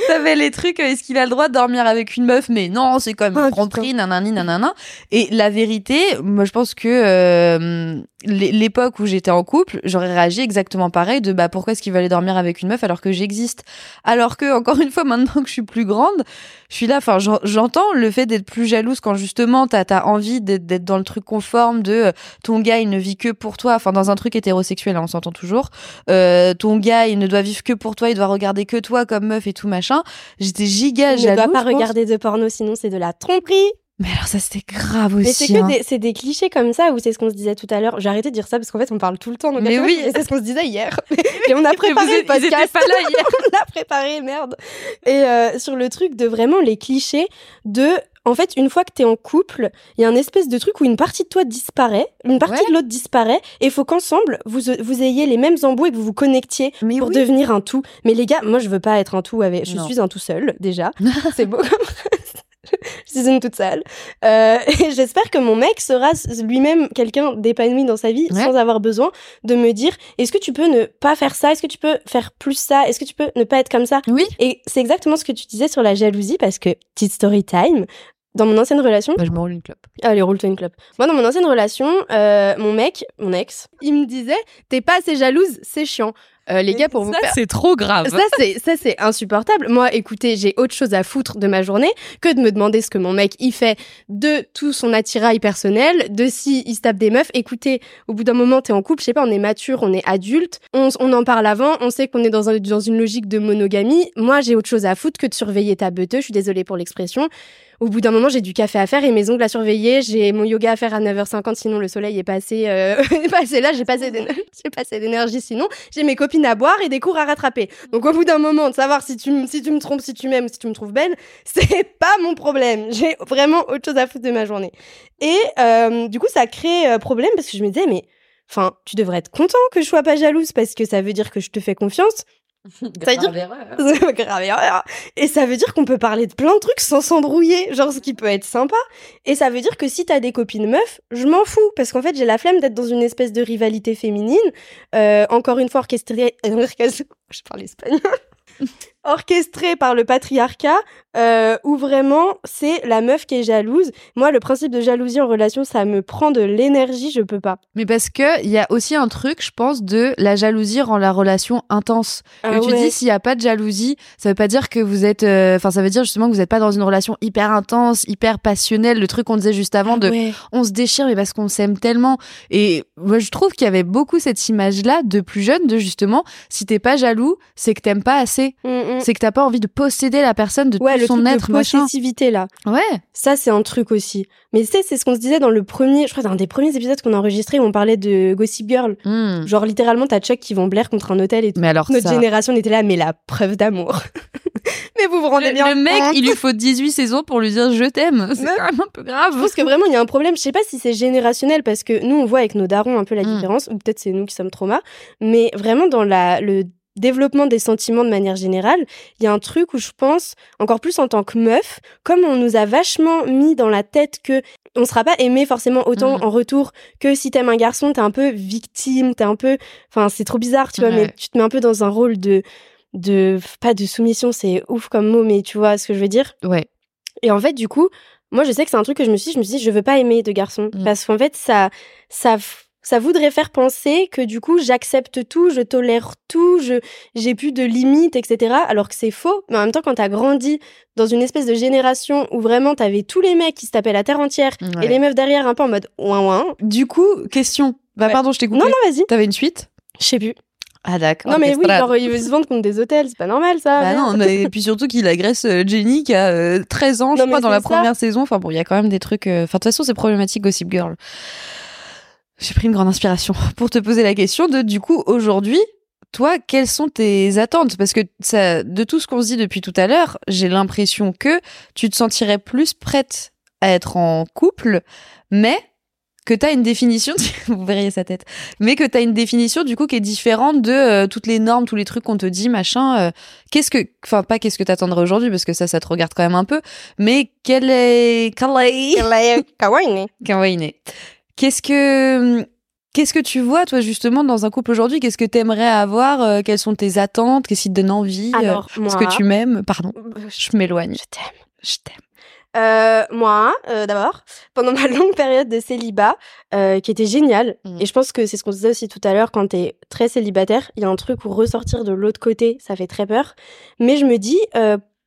t'avais les trucs, euh, est-ce qu'il a le droit de dormir avec une meuf? Mais non, c'est quand même Ah, une tromperie, nanani, nanana. Et la vérité, moi je pense que euh, l'époque où j'étais en couple, j'aurais réagi exactement pareil de bah pourquoi est-ce qu'il veut aller dormir avec une meuf alors que j'existe? Alors que, encore une fois, maintenant que je suis plus grande, je suis là, enfin j'en- j'entends le fait d'être plus jalouse quand justement t'as as envie d'être dans le truc conforme de euh, ton gars il ne vit que pour toi, enfin dans un truc hétérosexuel, hein, on s'entend toujours euh, ton gars, il ne doit vivre que pour toi, il doit regarder que toi comme meuf et tout machin. J'étais giga il ne jalouse. doit pas regarder de porno sinon c'est de la tromperie Mais alors ça c'était grave Mais aussi. c'est que hein. des, c'est des clichés comme ça, ou c'est ce qu'on se disait tout à l'heure. J'ai arrêté de dire ça parce qu'en fait, on parle tout le temps. donc Mais oui. C'est ce qu'on se disait hier. Et on a préparé vous le podcast. pas là hier. on l'a préparé, merde. Et euh, sur le truc de vraiment les clichés de. En fait, une fois que t'es en couple, il y a un espèce de truc où une partie de toi disparaît, une partie Ouais. de l'autre disparaît, et il faut qu'ensemble, vous, vous ayez les mêmes embouts et que vous vous connectiez Mais pour oui. devenir un tout. Mais les gars, moi, je veux pas être un tout avec. Je Non. suis un tout seul, déjà. C'est beau comme je suis une toute seule. Euh, et j'espère que mon mec sera lui-même quelqu'un d'épanoui dans sa vie Ouais. sans avoir besoin de me dire est-ce que tu peux ne pas faire ça? Est-ce que tu peux faire plus ça? Est-ce que tu peux ne pas être comme ça? Oui. Et c'est exactement ce que tu disais sur la jalousie parce que, petite story time, dans mon ancienne relation, Bah, je me roule une clope. Allez, roule-toi une clope. Moi, dans mon ancienne relation, euh, mon mec, mon ex, il me disait T'es pas assez jalouse, c'est chiant. Euh, les gars, pour vous faire- c'est trop grave. ça c'est ça c'est insupportable. Moi, écoutez, j'ai autre chose à foutre de ma journée que de me demander ce que mon mec y fait de tout son attirail personnel, de si il se tape des meufs. Écoutez, au bout d'un moment, t'es en couple, je sais pas, on est mature, on est adulte, on, on en parle avant, on sait qu'on est dans, un- dans une logique de monogamie. Moi, j'ai autre chose à foutre que de surveiller ta beuteux. Je suis désolée pour l'expression. Au bout d'un moment, j'ai du café à faire et mes ongles à surveiller. J'ai mon yoga à faire à 9h50, sinon le soleil est passé, euh, est passé là. J'ai passé d'énergie sinon. J'ai mes copines à boire et des cours à rattraper. Donc au bout d'un moment, de savoir si tu, m- si tu me trompes, si tu m'aimes, si tu me trouves belle, c'est pas mon problème. J'ai vraiment autre chose à foutre de ma journée. Et euh, du coup, ça crée euh, problème parce que je me disais, mais enfin, tu devrais être content que je sois pas jalouse parce que ça veut dire que je te fais confiance. Ça veut dire- C'est grave erreur. Et ça veut dire qu'on peut parler de plein de trucs sans s'embrouiller, genre ce qui peut être sympa. Et ça veut dire que si t'as des copines meufs, je m'en fous, parce qu'en fait j'ai la flemme d'être dans une espèce de rivalité féminine, euh, encore une fois orchestrée. je parle espagnol. Orchestré par le patriarcat euh, où vraiment c'est la meuf qui est jalouse. Moi, le principe de jalousie en relation, ça me prend de l'énergie, je peux pas. Mais parce que il y a aussi un truc, je pense, de la jalousie rend la relation intense. Ah et tu ouais. dis s'il y a pas de jalousie, ça veut pas dire que vous êtes, euh, enfin ça veut dire justement que vous êtes pas dans une relation hyper intense, hyper passionnelle. Le truc qu'on disait juste avant de, Ouais. on se déchire mais parce qu'on s'aime tellement. Et moi je trouve qu'il y avait beaucoup cette image-là de plus jeune, de justement, si t'es pas jaloux, c'est que t'aimes pas assez, Mm, mm. c'est que t'as pas envie de posséder la personne de Ouais, tout le son truc être, de machin. possessivité là. Ouais. Ça, c'est un truc aussi. Mais tu sais, c'est ce qu'on se disait dans le premier, je crois, dans un des premiers épisodes qu'on a enregistré où on parlait de Gossip Girl. Hmm. Genre, littéralement, t'as Chuck qui vont blaire contre un hôtel et tout. Mais alors Notre ça. génération était là, mais la preuve d'amour. mais vous vous rendez Le, bien le mec, il lui faut 18 saisons pour lui dire je t'aime. C'est quand même un peu grave. Je pense que vraiment, il y a un problème. Je sais pas si c'est générationnel parce que nous, on voit avec nos darons un peu la Mm. différence, ou peut-être c'est nous qui sommes traumas. Mais vraiment, dans la, le développement des sentiments de manière générale, il y a un truc où je pense, encore plus en tant que meuf, comme on nous a vachement mis dans la tête que on sera pas aimé forcément autant Mm. en retour que si t'aimes un garçon, t'es un peu victime, t'es un peu, enfin, c'est trop bizarre, tu vois, Ouais. mais tu te mets un peu dans un rôle de, de, pas de soumission, c'est ouf comme mot, mais tu vois ce que je veux dire? Ouais. Et en fait, du coup, moi, je sais que c'est un truc que je me suis dit, je me suis dit, je veux pas aimer de garçon. Mm. Parce qu'en fait, ça, ça, ça voudrait faire penser que du coup, j'accepte tout, je tolère tout, je, j'ai plus de limites, etc. Alors que c'est faux. Mais en même temps, quand t'as grandi dans une espèce de génération où vraiment t'avais tous les mecs qui se tapaient la terre entière Ouais. et les meufs derrière un peu en mode ouin ouin. Du coup, question. Bah Ouais. pardon, je t'ai coupé. Non, non, vas-y. T'avais une suite? Je sais plus. Ah d'accord. non, mais oui, genre, ils se vendre contre des hôtels, c'est pas normal, ça. Bah non, mais et puis surtout qu'il agresse euh, Jenny qui a euh, 13 ans, je Non, crois, dans la ça. première saison. Enfin bon, il y a quand même des trucs. euh, Enfin, de toute façon, c'est problématique Gossip Girl. J'ai pris une grande inspiration pour te poser la question de, du coup, aujourd'hui, toi, quelles sont tes attentes? Parce que ça, de tout ce qu'on se dit depuis tout à l'heure, j'ai l'impression que tu te sentirais plus prête à être en couple, mais que tu as une définition, vous verriez sa tête, mais que tu as une définition du coup qui est différente de euh, toutes les normes, tous les trucs qu'on te dit, machin. euh, qu'est-ce que, enfin pas qu'est-ce que t'attendrais aujourd'hui parce que ça, ça te regarde quand même un peu, mais quel est, quel est, Kawaii. Kawaii. Qu'est-ce que, qu'est-ce que tu vois toi justement dans un couple aujourd'hui? Qu'est-ce que t'aimerais avoir? Euh, Quelles sont tes attentes? Qu'est-ce qui te donne envie? Euh, Est-ce moi- que tu m'aimes? Pardon, je m'éloigne. Je t'aime. Je t'aime. Euh, moi, euh, d'abord, pendant ma longue période de célibat, euh, qui était géniale, Mm. et je pense que c'est ce qu'on disait aussi tout à l'heure, quand t'es très célibataire, il y a un truc où ressortir de l'autre côté, ça fait très peur. Mais je me dis,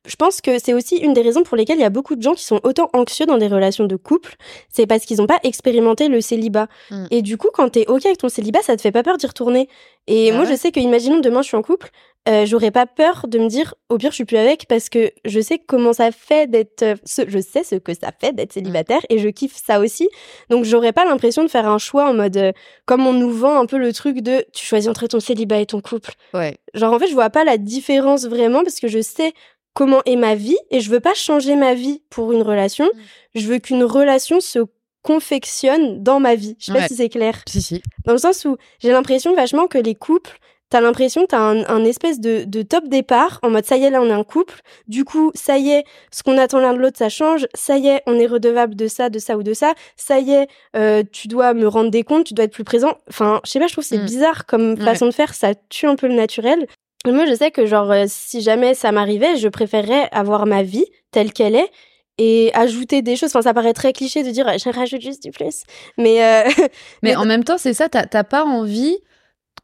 je pense que c'est aussi une des raisons pour lesquelles il y a beaucoup de gens qui sont autant anxieux dans des relations de couple, c'est parce qu'ils n'ont pas expérimenté le célibat. Mm. Et du coup, quand t'es ok avec ton célibat, ça te fait pas peur d'y retourner. Et Bah moi, ouais. je sais que, imaginons demain je suis en couple, euh, j'aurais pas peur de me dire, au pire, je suis plus avec parce que je sais comment ça fait d'être, euh, ce, je sais ce que ça fait d'être célibataire et je kiffe ça aussi. Donc, j'aurais pas l'impression de faire un choix en mode, euh, comme on nous vend un peu le truc de, tu choisis entre ton célibat et ton couple. Ouais. Genre, en fait, je vois pas la différence vraiment parce que je sais comment est ma vie et je veux pas changer ma vie pour une relation. Je veux qu'une relation se confectionne dans ma vie. Je sais pas si c'est clair. Si si. Dans le sens où j'ai l'impression vachement que les couples, t'as l'impression que t'as un, un espèce de, de top départ en mode ça y est, là on est un couple. Du coup, ça y est, ce qu'on attend l'un de l'autre, ça change. Ça y est, on est redevable de ça, de ça ou de ça. Ça y est, euh, tu dois me rendre des comptes, tu dois être plus présent. Enfin, je sais pas, je trouve que c'est Mm. bizarre comme Ouais. façon de faire. Ça tue un peu le naturel. Moi, je sais que genre, euh, si jamais ça m'arrivait, je préférerais avoir ma vie telle qu'elle est et ajouter des choses. Enfin, ça paraît très cliché de dire, je rajoute juste du plus. Mais, euh, Mais Mais en même temps, c'est ça, t'as pas envie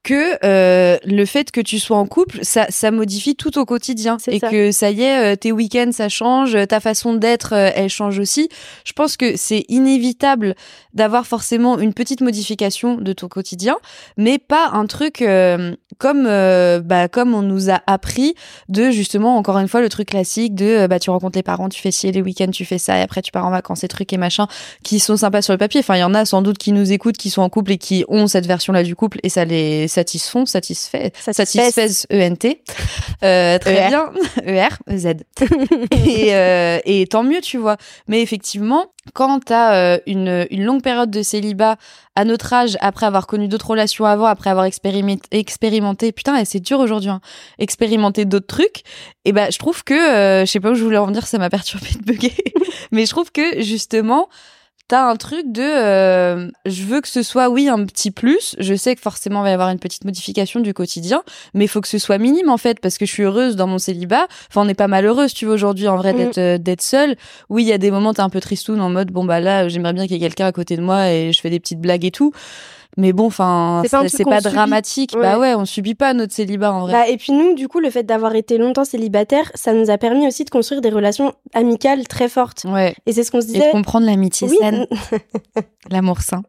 que euh, le fait que tu sois en couple, ça, ça modifie tout au quotidien. Et ça. que ça y est, euh, tes week-ends, ça change, ta façon d'être, euh, elle change aussi. Je pense que c'est inévitable d'avoir forcément une petite modification de ton quotidien, mais pas un truc euh, comme, euh, bah, comme on nous a appris de justement, encore une fois, le truc classique de euh, bah, tu rencontres les parents, tu fais ci, les week-ends, tu fais ça, et après tu pars en vacances, et trucs et machin, qui sont sympas sur le papier. Enfin, il y en a sans doute qui nous écoutent, qui sont en couple et qui ont cette version-là du couple, et ça les satisfont, satisfait, satisfait ENT. Euh, très ER. bien. ER, Z. et, euh, et tant mieux, tu vois. Mais effectivement, quand t'as euh, une, une longue période de célibat à notre âge, après avoir connu d'autres relations avant, après avoir expérimenté, expérimenté putain, et c'est dur aujourd'hui, hein, expérimenté d'autres trucs, et ben je trouve que, euh, je sais pas où je voulais en venir, ça m'a perturbé de bugger, mais je trouve que justement, t'as un truc de euh, je veux que ce soit oui un petit plus. Je sais que forcément il va y avoir une petite modification du quotidien mais il faut que ce soit minime en fait parce que je suis heureuse dans mon célibat. Enfin on n'est pas malheureuse tu vois aujourd'hui en vrai Mm. d'être euh, d'être seule. Oui il y a des moments t'es un peu tristoun en mode bon bah là j'aimerais bien qu'il y ait quelqu'un à côté de moi et je fais des petites blagues et tout mais bon enfin C'est pas dramatique Ouais. bah ouais on subit pas notre célibat en vrai Bah, et puis nous, du coup, le fait d'avoir été longtemps célibataire, ça nous a permis aussi de construire des relations amicales très fortes. ouais Et c'est ce qu'on se et disait. de comprendre l'amitié Oui. saine l'amour sain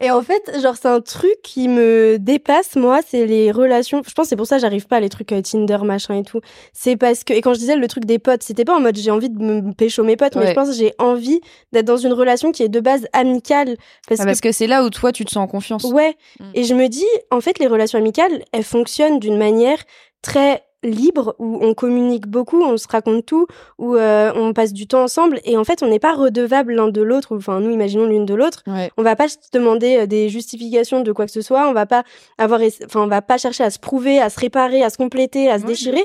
Et en fait, genre, c'est un truc qui me dépasse, moi, c'est les relations. Je pense que c'est pour ça que j'arrive pas à les trucs euh, Tinder, machin et tout. C'est parce que, et quand je disais le truc des potes, c'était pas en mode j'ai envie de me pécho mes potes, mais je pense que j'ai envie d'être dans une relation qui est de base amicale. Parce Ah, parce que c'est là où toi tu te sens en confiance ouais. Mm. Et je me dis, en fait, les relations amicales, elles fonctionnent d'une manière très libre où on communique beaucoup, on se raconte tout, où euh, on passe du temps ensemble et en fait on n'est pas redevable l'un de l'autre, enfin nous imaginons l'une de l'autre, ouais on va pas se demander euh, des justifications de quoi que ce soit. On va pas avoir, enfin, on va pas chercher à se prouver, à se réparer, à se compléter, à se Ouais, déchirer.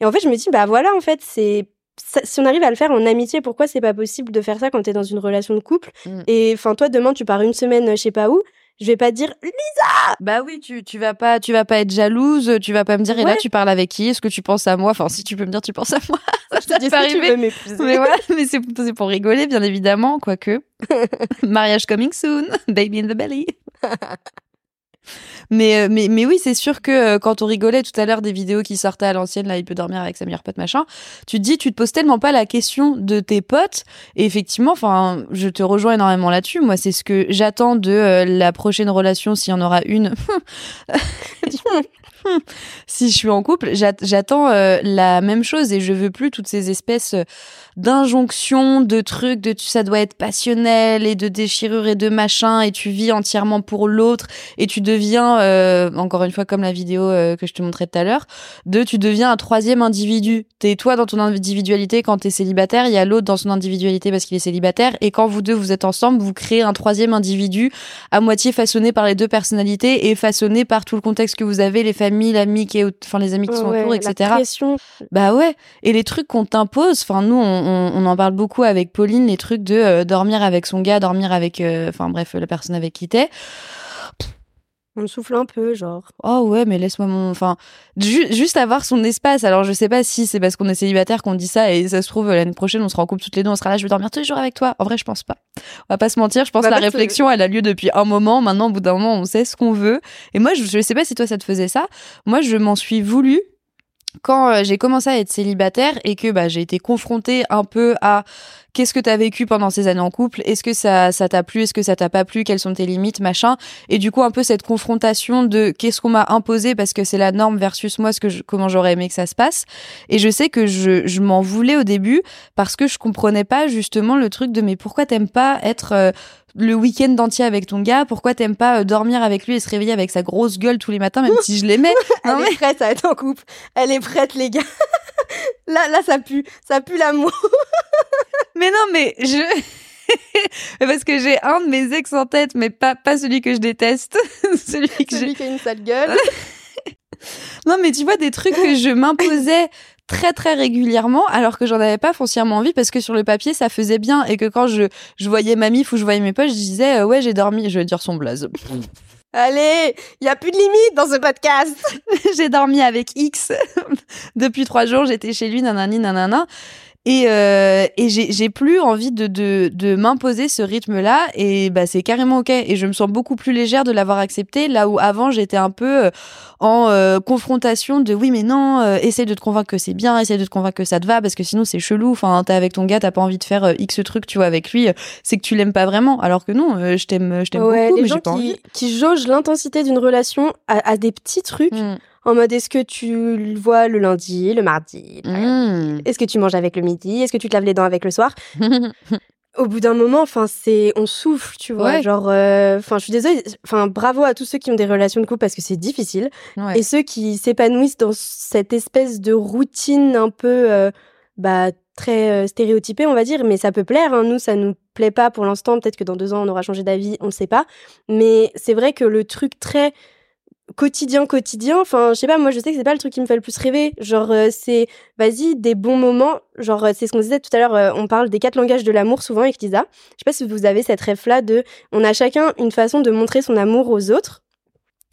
Et en fait, je me dis, bah voilà, en fait, c'est ça- si on arrive à le faire en amitié, pourquoi c'est pas possible de faire ça quand t'es dans une relation de couple? Mm. Et enfin, toi, demain, tu pars une semaine, je sais pas où. Je vais pas dire, Bah oui, tu, tu vas pas tu vas pas être jalouse, tu vas pas me dire et là tu parles avec qui? Est-ce que tu penses à moi? Enfin si tu peux me dire tu penses à moi. Ça, je te dis, peut est-ce que tu arriver. veux m'épouser Mais voilà, mais c'est c'est pour rigoler bien évidemment, quoique. Mariage coming soon, baby in the belly. Mais, euh, mais, mais oui, c'est sûr que euh, quand on rigolait tout à l'heure des vidéos qui sortaient à l'ancienne, là, il peut dormir avec sa meilleure pote, machin, tu te dis, tu te poses tellement pas la question de tes potes. Et effectivement, enfin, je te rejoins énormément là-dessus. Moi, c'est ce que j'attends de euh, la prochaine relation, s'il y en aura une. si je suis en couple, j'at- j'attends la même chose et je veux plus toutes ces espèces d'injonctions, de trucs, de ça doit être passionnel et de déchirure et de machin et tu vis entièrement pour l'autre et tu deviens, euh, encore une fois comme la vidéo euh, que je te montrais tout à l'heure, de tu deviens un troisième individu. T'es toi dans ton individualité quand t'es célibataire, il y a l'autre dans son individualité parce qu'il est célibataire et quand vous deux vous êtes ensemble, vous créez un troisième individu à moitié façonné par les deux personnalités et façonné par tout le contexte que vous avez, les familles, l'ami qui est, enfin les amis qui sont Ouais, autour, la etc. pression. Bah ouais, et les trucs qu'on t'impose, enfin nous on, on, on en parle beaucoup avec Pauline, les trucs de euh, dormir avec son gars, dormir avec, euh, enfin bref, la personne avec qui t'es. On souffle un peu, genre. Oh ouais, mais laisse-moi mon, enfin ju- juste avoir son espace. Alors je sais pas si c'est parce qu'on est célibataire qu'on dit ça et ça se trouve l'année prochaine on sera en couple toutes les deux, on sera là, je vais dormir tous les jours avec toi. En vrai je pense pas. On va pas se mentir, je pense Bah, que la réflexion elle a lieu depuis un moment. Maintenant au bout d'un moment on sait ce qu'on veut. Et moi je, je sais pas si toi ça te faisait ça. Moi je m'en suis voulu quand euh, j'ai commencé à être célibataire et que bah, j'ai été confrontée un peu à qu'est-ce que tu as vécu pendant ces années en couple, est-ce que ça ça t'a plu, est-ce que ça t'a pas plu, quelles sont tes limites, machin, et du coup un peu cette confrontation de qu'est-ce qu'on m'a imposé parce que c'est la norme versus moi ce que comment j'aurais aimé que ça se passe. Et je sais que je, je m'en voulais au début parce que je comprenais pas justement le truc de mais pourquoi t'aimes pas être euh, le week-end entier avec ton gars, pourquoi t'aimes pas euh, dormir avec lui et se réveiller avec sa grosse gueule tous les matins, même si je l'aimais? Non, Elle mais- est prête à être en couple. Elle est prête, les gars. là, là, ça pue. Ça pue l'amour. Mais non, mais je. Parce que j'ai un de mes ex en tête, mais pas, pas celui que je déteste. celui que j'ai. Celui qui a une sale gueule. Non, mais tu vois, des trucs que je m'imposais très très régulièrement alors que j'en avais pas foncièrement envie parce que sur le papier ça faisait bien. Et que quand je, je voyais ma mif ou je voyais mes poches je disais euh, ouais j'ai dormi. Je vais dire son blaze. Allez, il y a plus de limite dans ce podcast. j'ai dormi avec X depuis trois jours. J'étais chez lui nanani nanana et, euh, et j'ai plus envie de, de, de m'imposer ce rythme-là. Et bah c'est carrément ok. Et je me sens beaucoup plus légère de l'avoir accepté. Là où avant j'étais un peu euh, en euh, confrontation de oui mais non euh, essaye de te convaincre que c'est bien essaye de te convaincre que ça te va parce que sinon c'est chelou. Enfin t'es avec ton gars t'as pas envie de faire euh, x truc tu vois avec lui euh, c'est que tu l'aimes pas vraiment. Alors que non euh, je t'aime je t'aime Ouais, beaucoup les mais gens pas envie. qui, qui jaugent l'intensité d'une relation à, à des petits trucs, Mm. En mode est-ce que tu le vois le lundi, le mardi, Mm. est-ce que tu manges avec le midi, est-ce que tu te laves les dents avec le soir? Au bout d'un moment, enfin c'est, on souffle, tu vois, Ouais. genre, euh, enfin je suis désolée, enfin bravo à tous ceux qui ont des relations de couple parce que c'est difficile Ouais. et ceux qui s'épanouissent dans cette espèce de routine un peu, euh, bah très euh, stéréotypée, on va dire, mais ça peut plaire. hein. Nous, ça nous plaît pas pour l'instant. Peut-être que dans deux ans, on aura changé d'avis, on ne sait pas. Mais c'est vrai que le truc très quotidien quotidien enfin je sais pas moi je sais que c'est pas le truc qui me fait le plus rêver. Genre euh, c'est vas-y des bons moments. Genre euh, c'est ce qu'on disait tout à l'heure euh, on parle des quatre langages de l'amour souvent avec Lisa. Je sais pas si vous avez cette rêve là de on a chacun une façon de montrer son amour aux autres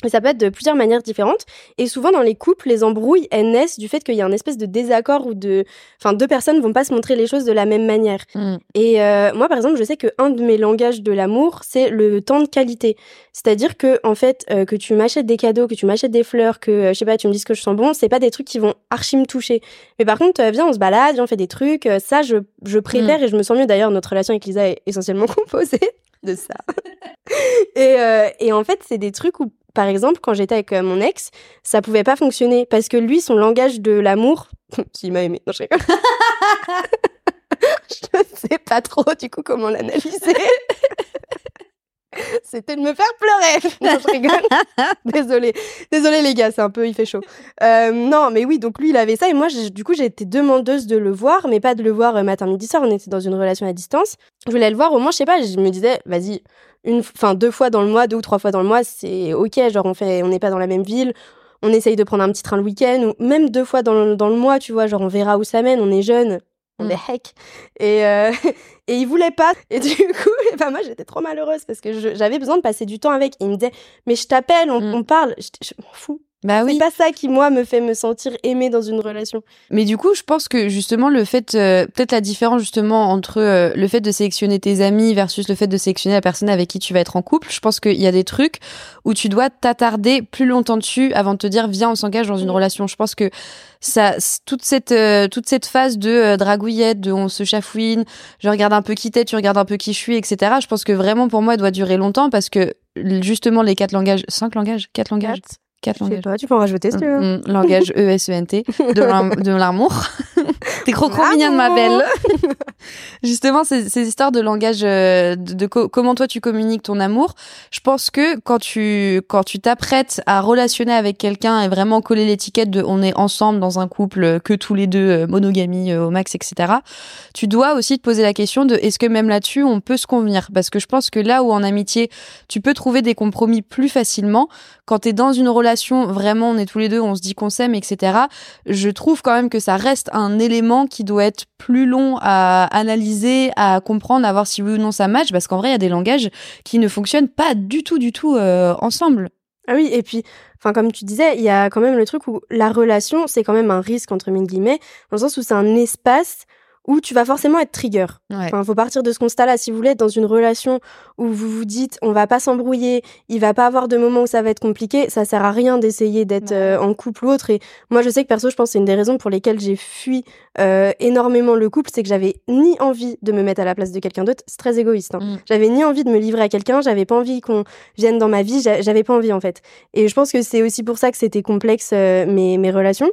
et ça peut être de plusieurs manières différentes. Et souvent, dans les couples, les embrouilles, elles naissent du fait qu'il y a un espèce de désaccord ou de. Enfin, deux personnes vont pas se montrer les choses de la même manière. Mm. Et euh, moi, par exemple, je sais qu'un de mes langages de l'amour, c'est le temps de qualité. C'est-à-dire que, en fait, euh, que tu m'achètes des cadeaux, que tu m'achètes des fleurs, que, euh, je sais pas, tu me dises que je sens bon, c'est pas des trucs qui vont archi me toucher. Mais par contre, euh, viens, on se balade, viens, on fait des trucs. ça, je, je préfère et je me sens mieux. D'ailleurs, notre relation avec Lisa est essentiellement composée de ça. et, euh, et en fait, c'est des trucs où, par exemple, quand j'étais avec euh, mon ex, ça pouvait pas fonctionner parce que lui, son langage de l'amour, s'il m'a aimé, non, je rigole. je sais pas trop du coup comment l'analyser. C'était de me faire pleurer. Non, je rigole. Désolée. Désolée les gars, c'est un peu, il fait chaud. Euh, non, mais oui, donc lui, il avait ça. Et moi, du coup, j'ai été demandeuse de le voir, mais pas de le voir euh, matin, midi, soir. On était dans une relation à distance. Je voulais le voir au moins, je sais pas, je me disais, vas-y, une, enfin, deux fois dans le mois, deux ou trois fois dans le mois, c'est ok. Genre, on fait, on n'est pas dans la même ville. On essaye de prendre un petit train le week-end, ou même deux fois dans le, dans le mois, tu vois. Genre, on verra où ça mène. On est jeune. On Mm. est heck. Et, euh, et il voulait pas. Et du coup, ben moi, j'étais trop malheureuse parce que j'avais besoin de passer du temps avec. Et il me disait, mais je t'appelle, on, Mm. on parle. Je, je m'en fous. Bah oui. C'est pas ça qui, moi, me fait me sentir aimée dans une relation. Mais du coup, je pense que justement le fait, euh, peut-être la différence justement entre euh, le fait de sélectionner tes amis versus le fait de sélectionner la personne avec qui tu vas être en couple, je pense qu'il y a des trucs où tu dois t'attarder plus longtemps dessus avant de te dire viens on s'engage dans une Mm. relation. Je pense que ça, toute cette euh, toute cette phase de euh, dragouillette, de on se chafouine, je regarde un peu qui t'es, tu regardes un peu qui je suis, etc. Je pense que vraiment pour moi, elle doit durer longtemps parce que justement les quatre langages, cinq langages, quatre langages, quatre Je sais langages. pas, tu peux en rajouter si tu veux. Langage E-S-E-N-T, de l'am- de l'amour. T'es trop trop mignonne, ma belle. Justement, ces, ces histoires de langage, euh, de, de co- comment toi tu communiques ton amour, je pense que quand tu quand tu t'apprêtes à relationner avec quelqu'un et vraiment coller l'étiquette de on est ensemble dans un couple euh, que tous les deux, euh, monogamie au max, etc. Tu dois aussi te poser la question de est-ce que même là-dessus on peut se convenir? Parce que je pense que là où en amitié tu peux trouver des compromis plus facilement, quand t'es dans une relation vraiment on est tous les deux, on se dit qu'on s'aime, etc. Je trouve quand même que ça reste un élément qui doit être plus long à analyser, à comprendre, à voir si oui ou non ça match, parce qu'en vrai il y a des langages qui ne fonctionnent pas du tout, du tout euh, ensemble. Ah oui, et puis, enfin, comme tu disais, il y a quand même le truc où la relation, c'est quand même un risque, entre guillemets, dans le sens où c'est un espace où tu vas forcément être trigger. Ouais. Enfin, faut partir de ce constat-là. Si vous voulez être dans une relation où vous vous dites, on va pas s'embrouiller, il va pas avoir de moments où ça va être compliqué, ça sert à rien d'essayer d'être Ouais. euh, en couple ou autre. Et moi, je sais que perso, je pense que c'est une des raisons pour lesquelles j'ai fui euh, énormément le couple, c'est que j'avais ni envie de me mettre à la place de quelqu'un d'autre. C'est très égoïste. hein. Mm. J'avais ni envie de me livrer à quelqu'un, j'avais pas envie qu'on vienne dans ma vie, j'a- j'avais pas envie en fait. Et je pense que c'est aussi pour ça que c'était complexe euh, mes, mes relations.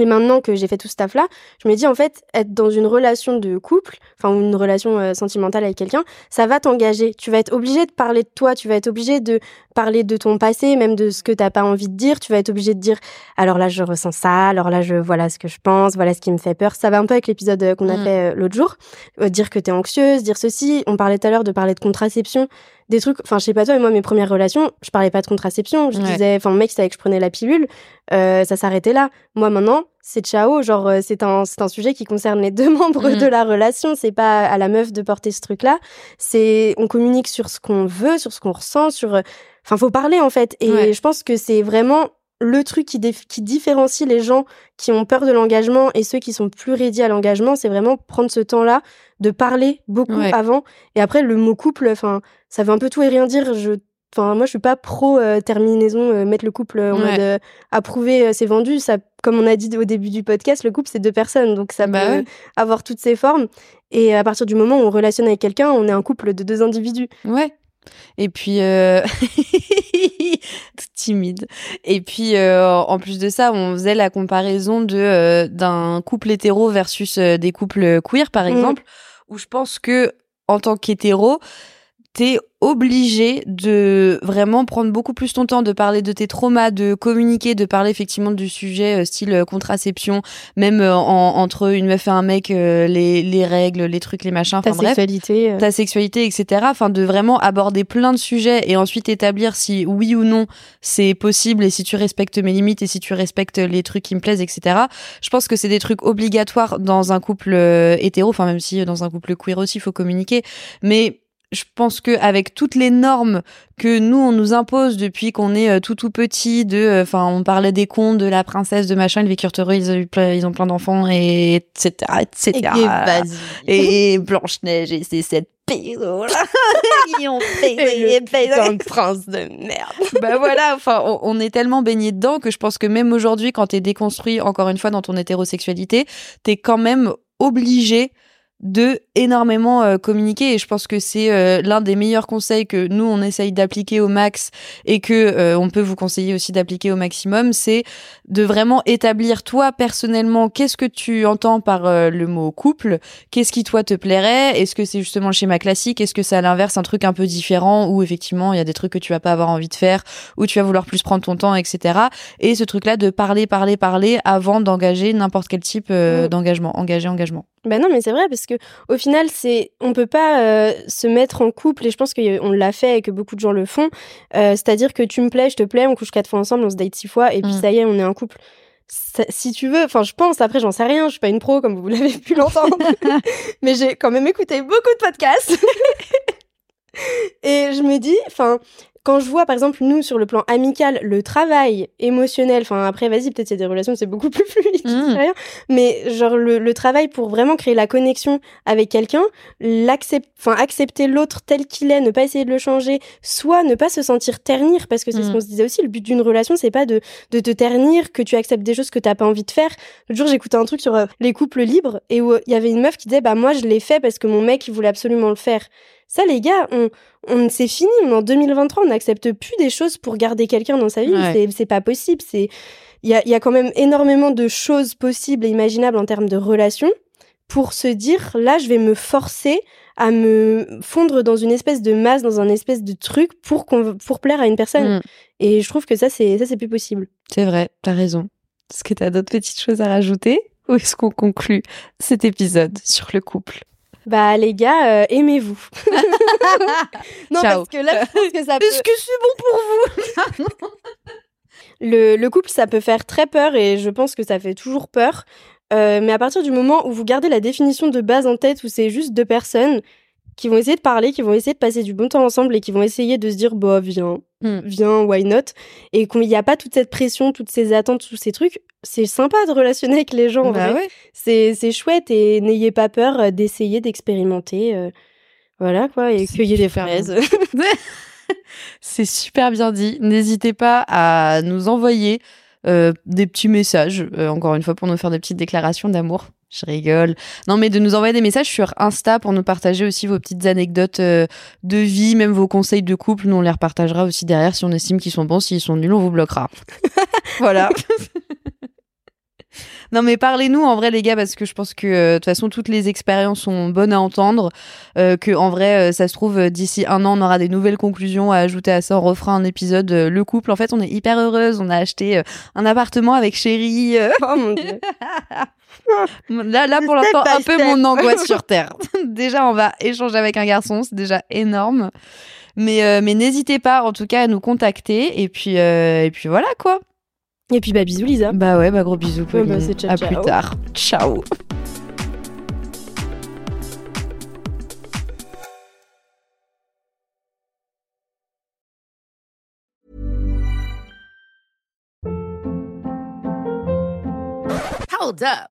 Et maintenant que j'ai fait tout ce taf-là, je me dis en fait, être dans une relation de couple, enfin ou une relation euh, sentimentale avec quelqu'un, ça va t'engager. Tu vas être obligé de parler de toi, tu vas être obligé de parler de ton passé, même de ce que t'as pas envie de dire. Tu vas être obligé de dire, alors là je ressens ça, alors là je voilà ce que je pense, voilà ce qui me fait peur. Ça va un peu avec l'épisode euh, qu'on a Mm. fait euh, l'autre jour. Dire que t'es anxieuse, dire ceci. On parlait tout à l'heure de parler de contraception des trucs enfin je sais pas toi mais moi mes premières relations je parlais pas de contraception je Ouais. disais enfin mon mec c'était avec je prenais la pilule euh, ça s'arrêtait là moi maintenant c'est ciao genre euh, c'est un c'est un sujet qui concerne les deux membres Mhm. de la relation c'est pas à la meuf de porter ce truc là c'est on communique sur ce qu'on veut sur ce qu'on ressent sur euh, enfin faut parler en fait et Ouais. je pense que c'est vraiment le truc qui, différencie les gens qui ont peur de l'engagement et ceux qui sont plus ready à l'engagement, c'est vraiment prendre ce temps-là de parler beaucoup Ouais. avant. Et après, le mot couple, enfin, ça veut un peu tout et rien dire. Je, enfin, moi, je suis pas pro euh, terminaison, euh, mettre le couple euh, en Ouais. mode approuvé, c'est vendu. Ça, comme on a dit au début du podcast, le couple c'est deux personnes, donc ça Bah peut ouais. avoir toutes ses formes. Et à partir du moment où on relationne avec quelqu'un, on est un couple de deux individus. Ouais. Et puis, timide. Et puis, en plus de ça, on faisait la comparaison de d'un couple hétéro versus des couples queer, par Mhm. exemple, où je pense que en tant qu'hétéro, t'es obligé de vraiment prendre beaucoup plus ton temps de parler de tes traumas, de communiquer, de parler effectivement du sujet euh, style euh, contraception, même euh, en- entre une meuf et un mec, euh, les, les règles, les trucs, les machins, Ta enfin bref sexualité. ta sexualité, etc. Enfin, de vraiment aborder plein de sujets et ensuite établir si oui ou non c'est possible et si tu respectes mes limites et si tu respectes les trucs qui me plaisent, etc. Je pense que c'est des trucs obligatoires dans un couple hétéro, enfin même si dans un couple queer aussi il faut communiquer, mais je pense que avec toutes les normes que nous on nous impose depuis qu'on est euh, tout tout petit, de, euh, enfin on parlait des contes, de la princesse, de machin, ils vécurent heureux, ils ont eu plein, ils ont plein d'enfants et etc. etc. Et. Et Blanche-Neige et ses sept pédos là. Ils ont fait Et le prince de merde. Bah voilà, enfin, on, on est tellement baigné dedans que je pense que même aujourd'hui, quand t'es déconstruit, encore une fois, dans ton hétérosexualité, t'es quand même obligé de énormément euh, communiquer. Et je pense que c'est euh, l'un des meilleurs conseils que nous on essaye d'appliquer au max et que euh, on peut vous conseiller aussi d'appliquer au maximum c'est de vraiment établir toi personnellement qu'est-ce que tu entends par euh, le mot couple? Qu'est-ce qui toi te plairait? Est-ce que c'est justement le schéma classique? Est-ce que c'est à l'inverse un truc un peu différent où effectivement il y a des trucs que tu vas pas avoir envie de faire où tu vas vouloir plus prendre ton temps etc et ce truc là de parler parler parler avant d'engager n'importe quel type euh, Mm. d'engagement. Engager engagement Bah non, mais c'est vrai parce que au final, c'est on peut pas euh, se mettre en couple et je pense qu'on l'a fait et que beaucoup de gens le font. Euh, C'est-à-dire que tu me plais, je te plais, on couche quatre fois ensemble, on se date six fois et puis Mm. ça y est, on est un couple. Ça- si tu veux, enfin, je pense. Après, j'en sais rien. Je suis pas une pro comme vous l'avez pu l'entendre, mais j'ai quand même écouté beaucoup de podcasts et je me dis, enfin. Quand je vois, par exemple, nous, sur le plan amical, le travail émotionnel, enfin, après, vas-y, peut-être il y a des relations, c'est beaucoup plus fluide, Mm. sais rien. Mais, genre, le, le travail pour vraiment créer la connexion avec quelqu'un, l'accept, enfin, accepter l'autre tel qu'il est, ne pas essayer de le changer, soit ne pas se sentir ternir, parce que c'est ce Mm. qu'on se disait aussi, le but d'une relation, c'est pas de, de te ternir, que tu acceptes des choses que t'as pas envie de faire. L'autre jour, j'écoutais un truc sur euh, les couples libres, et où euh, il y avait une meuf qui disait, bah, moi, je l'ai fait parce que mon mec, il voulait absolument le faire. Ça, les gars, on, on c'est fini, on est en 2023, on n'accepte plus des choses pour garder quelqu'un dans sa vie, Ouais. c'est, pas possible, c'est, il y a, y a quand même énormément de choses possibles et imaginables en termes de relations pour se dire là je vais me forcer à me fondre dans une espèce de masse dans un espèce de truc pour qu'on pour plaire à une personne. Mm. et je trouve que ça c'est ça c'est plus possible. C'est vrai, t'as raison. Est-ce que t'as d'autres petites choses à rajouter? Ou est-ce qu'on conclut cet épisode sur le couple? Bah les gars euh, aimez-vous. Non Ciao. parce que là je pense que ça peut Est-ce que c'est bon pour vous? Le, le couple ça peut faire très peur et je pense que ça fait toujours peur. Euh, mais à partir du moment où vous gardez la définition de base en tête où c'est juste deux personnes qui vont essayer de parler, qui vont essayer de passer du bon temps ensemble et qui vont essayer de se dire bah viens, Hmm. viens, why not? Et qu'il n'y a pas toute cette pression, toutes ces attentes, tous ces trucs. C'est sympa de relationner avec les gens. en Bah ouais. C'est chouette et n'ayez pas peur euh, d'essayer, d'expérimenter. euh, voilà quoi, et cueillez des super fraises. C'est super bien dit. N'hésitez pas à nous envoyer euh, des petits messages, euh, encore une fois, pour nous faire des petites déclarations d'amour. Je rigole. Non, mais de nous envoyer des messages sur Insta pour nous partager aussi vos petites anecdotes euh, de vie, même vos conseils de couple. Nous, on les repartagera aussi derrière si on estime qu'ils sont bons. S'ils sont nuls, on vous bloquera. voilà. Non mais parlez-nous en vrai les gars parce que je pense que euh, de toute façon toutes les expériences sont bonnes à entendre euh, que en vrai euh, ça se trouve d'ici un an on aura des nouvelles conclusions à ajouter à ça on refera un épisode euh, le couple. En fait on est hyper heureuse on a acheté un appartement avec chérie oh mon dieu. là là pour l'instant un peu mon angoisse sur terre. Déjà on va échanger avec un garçon c'est déjà énorme. Mais euh, mais n'hésitez pas en tout cas à nous contacter et puis euh, et puis voilà quoi Et puis bah bisous Lisa. bah ouais bah gros bisous Ouais, Pauline bah, c'est ciao, à ciao. plus tard ciao Hold up.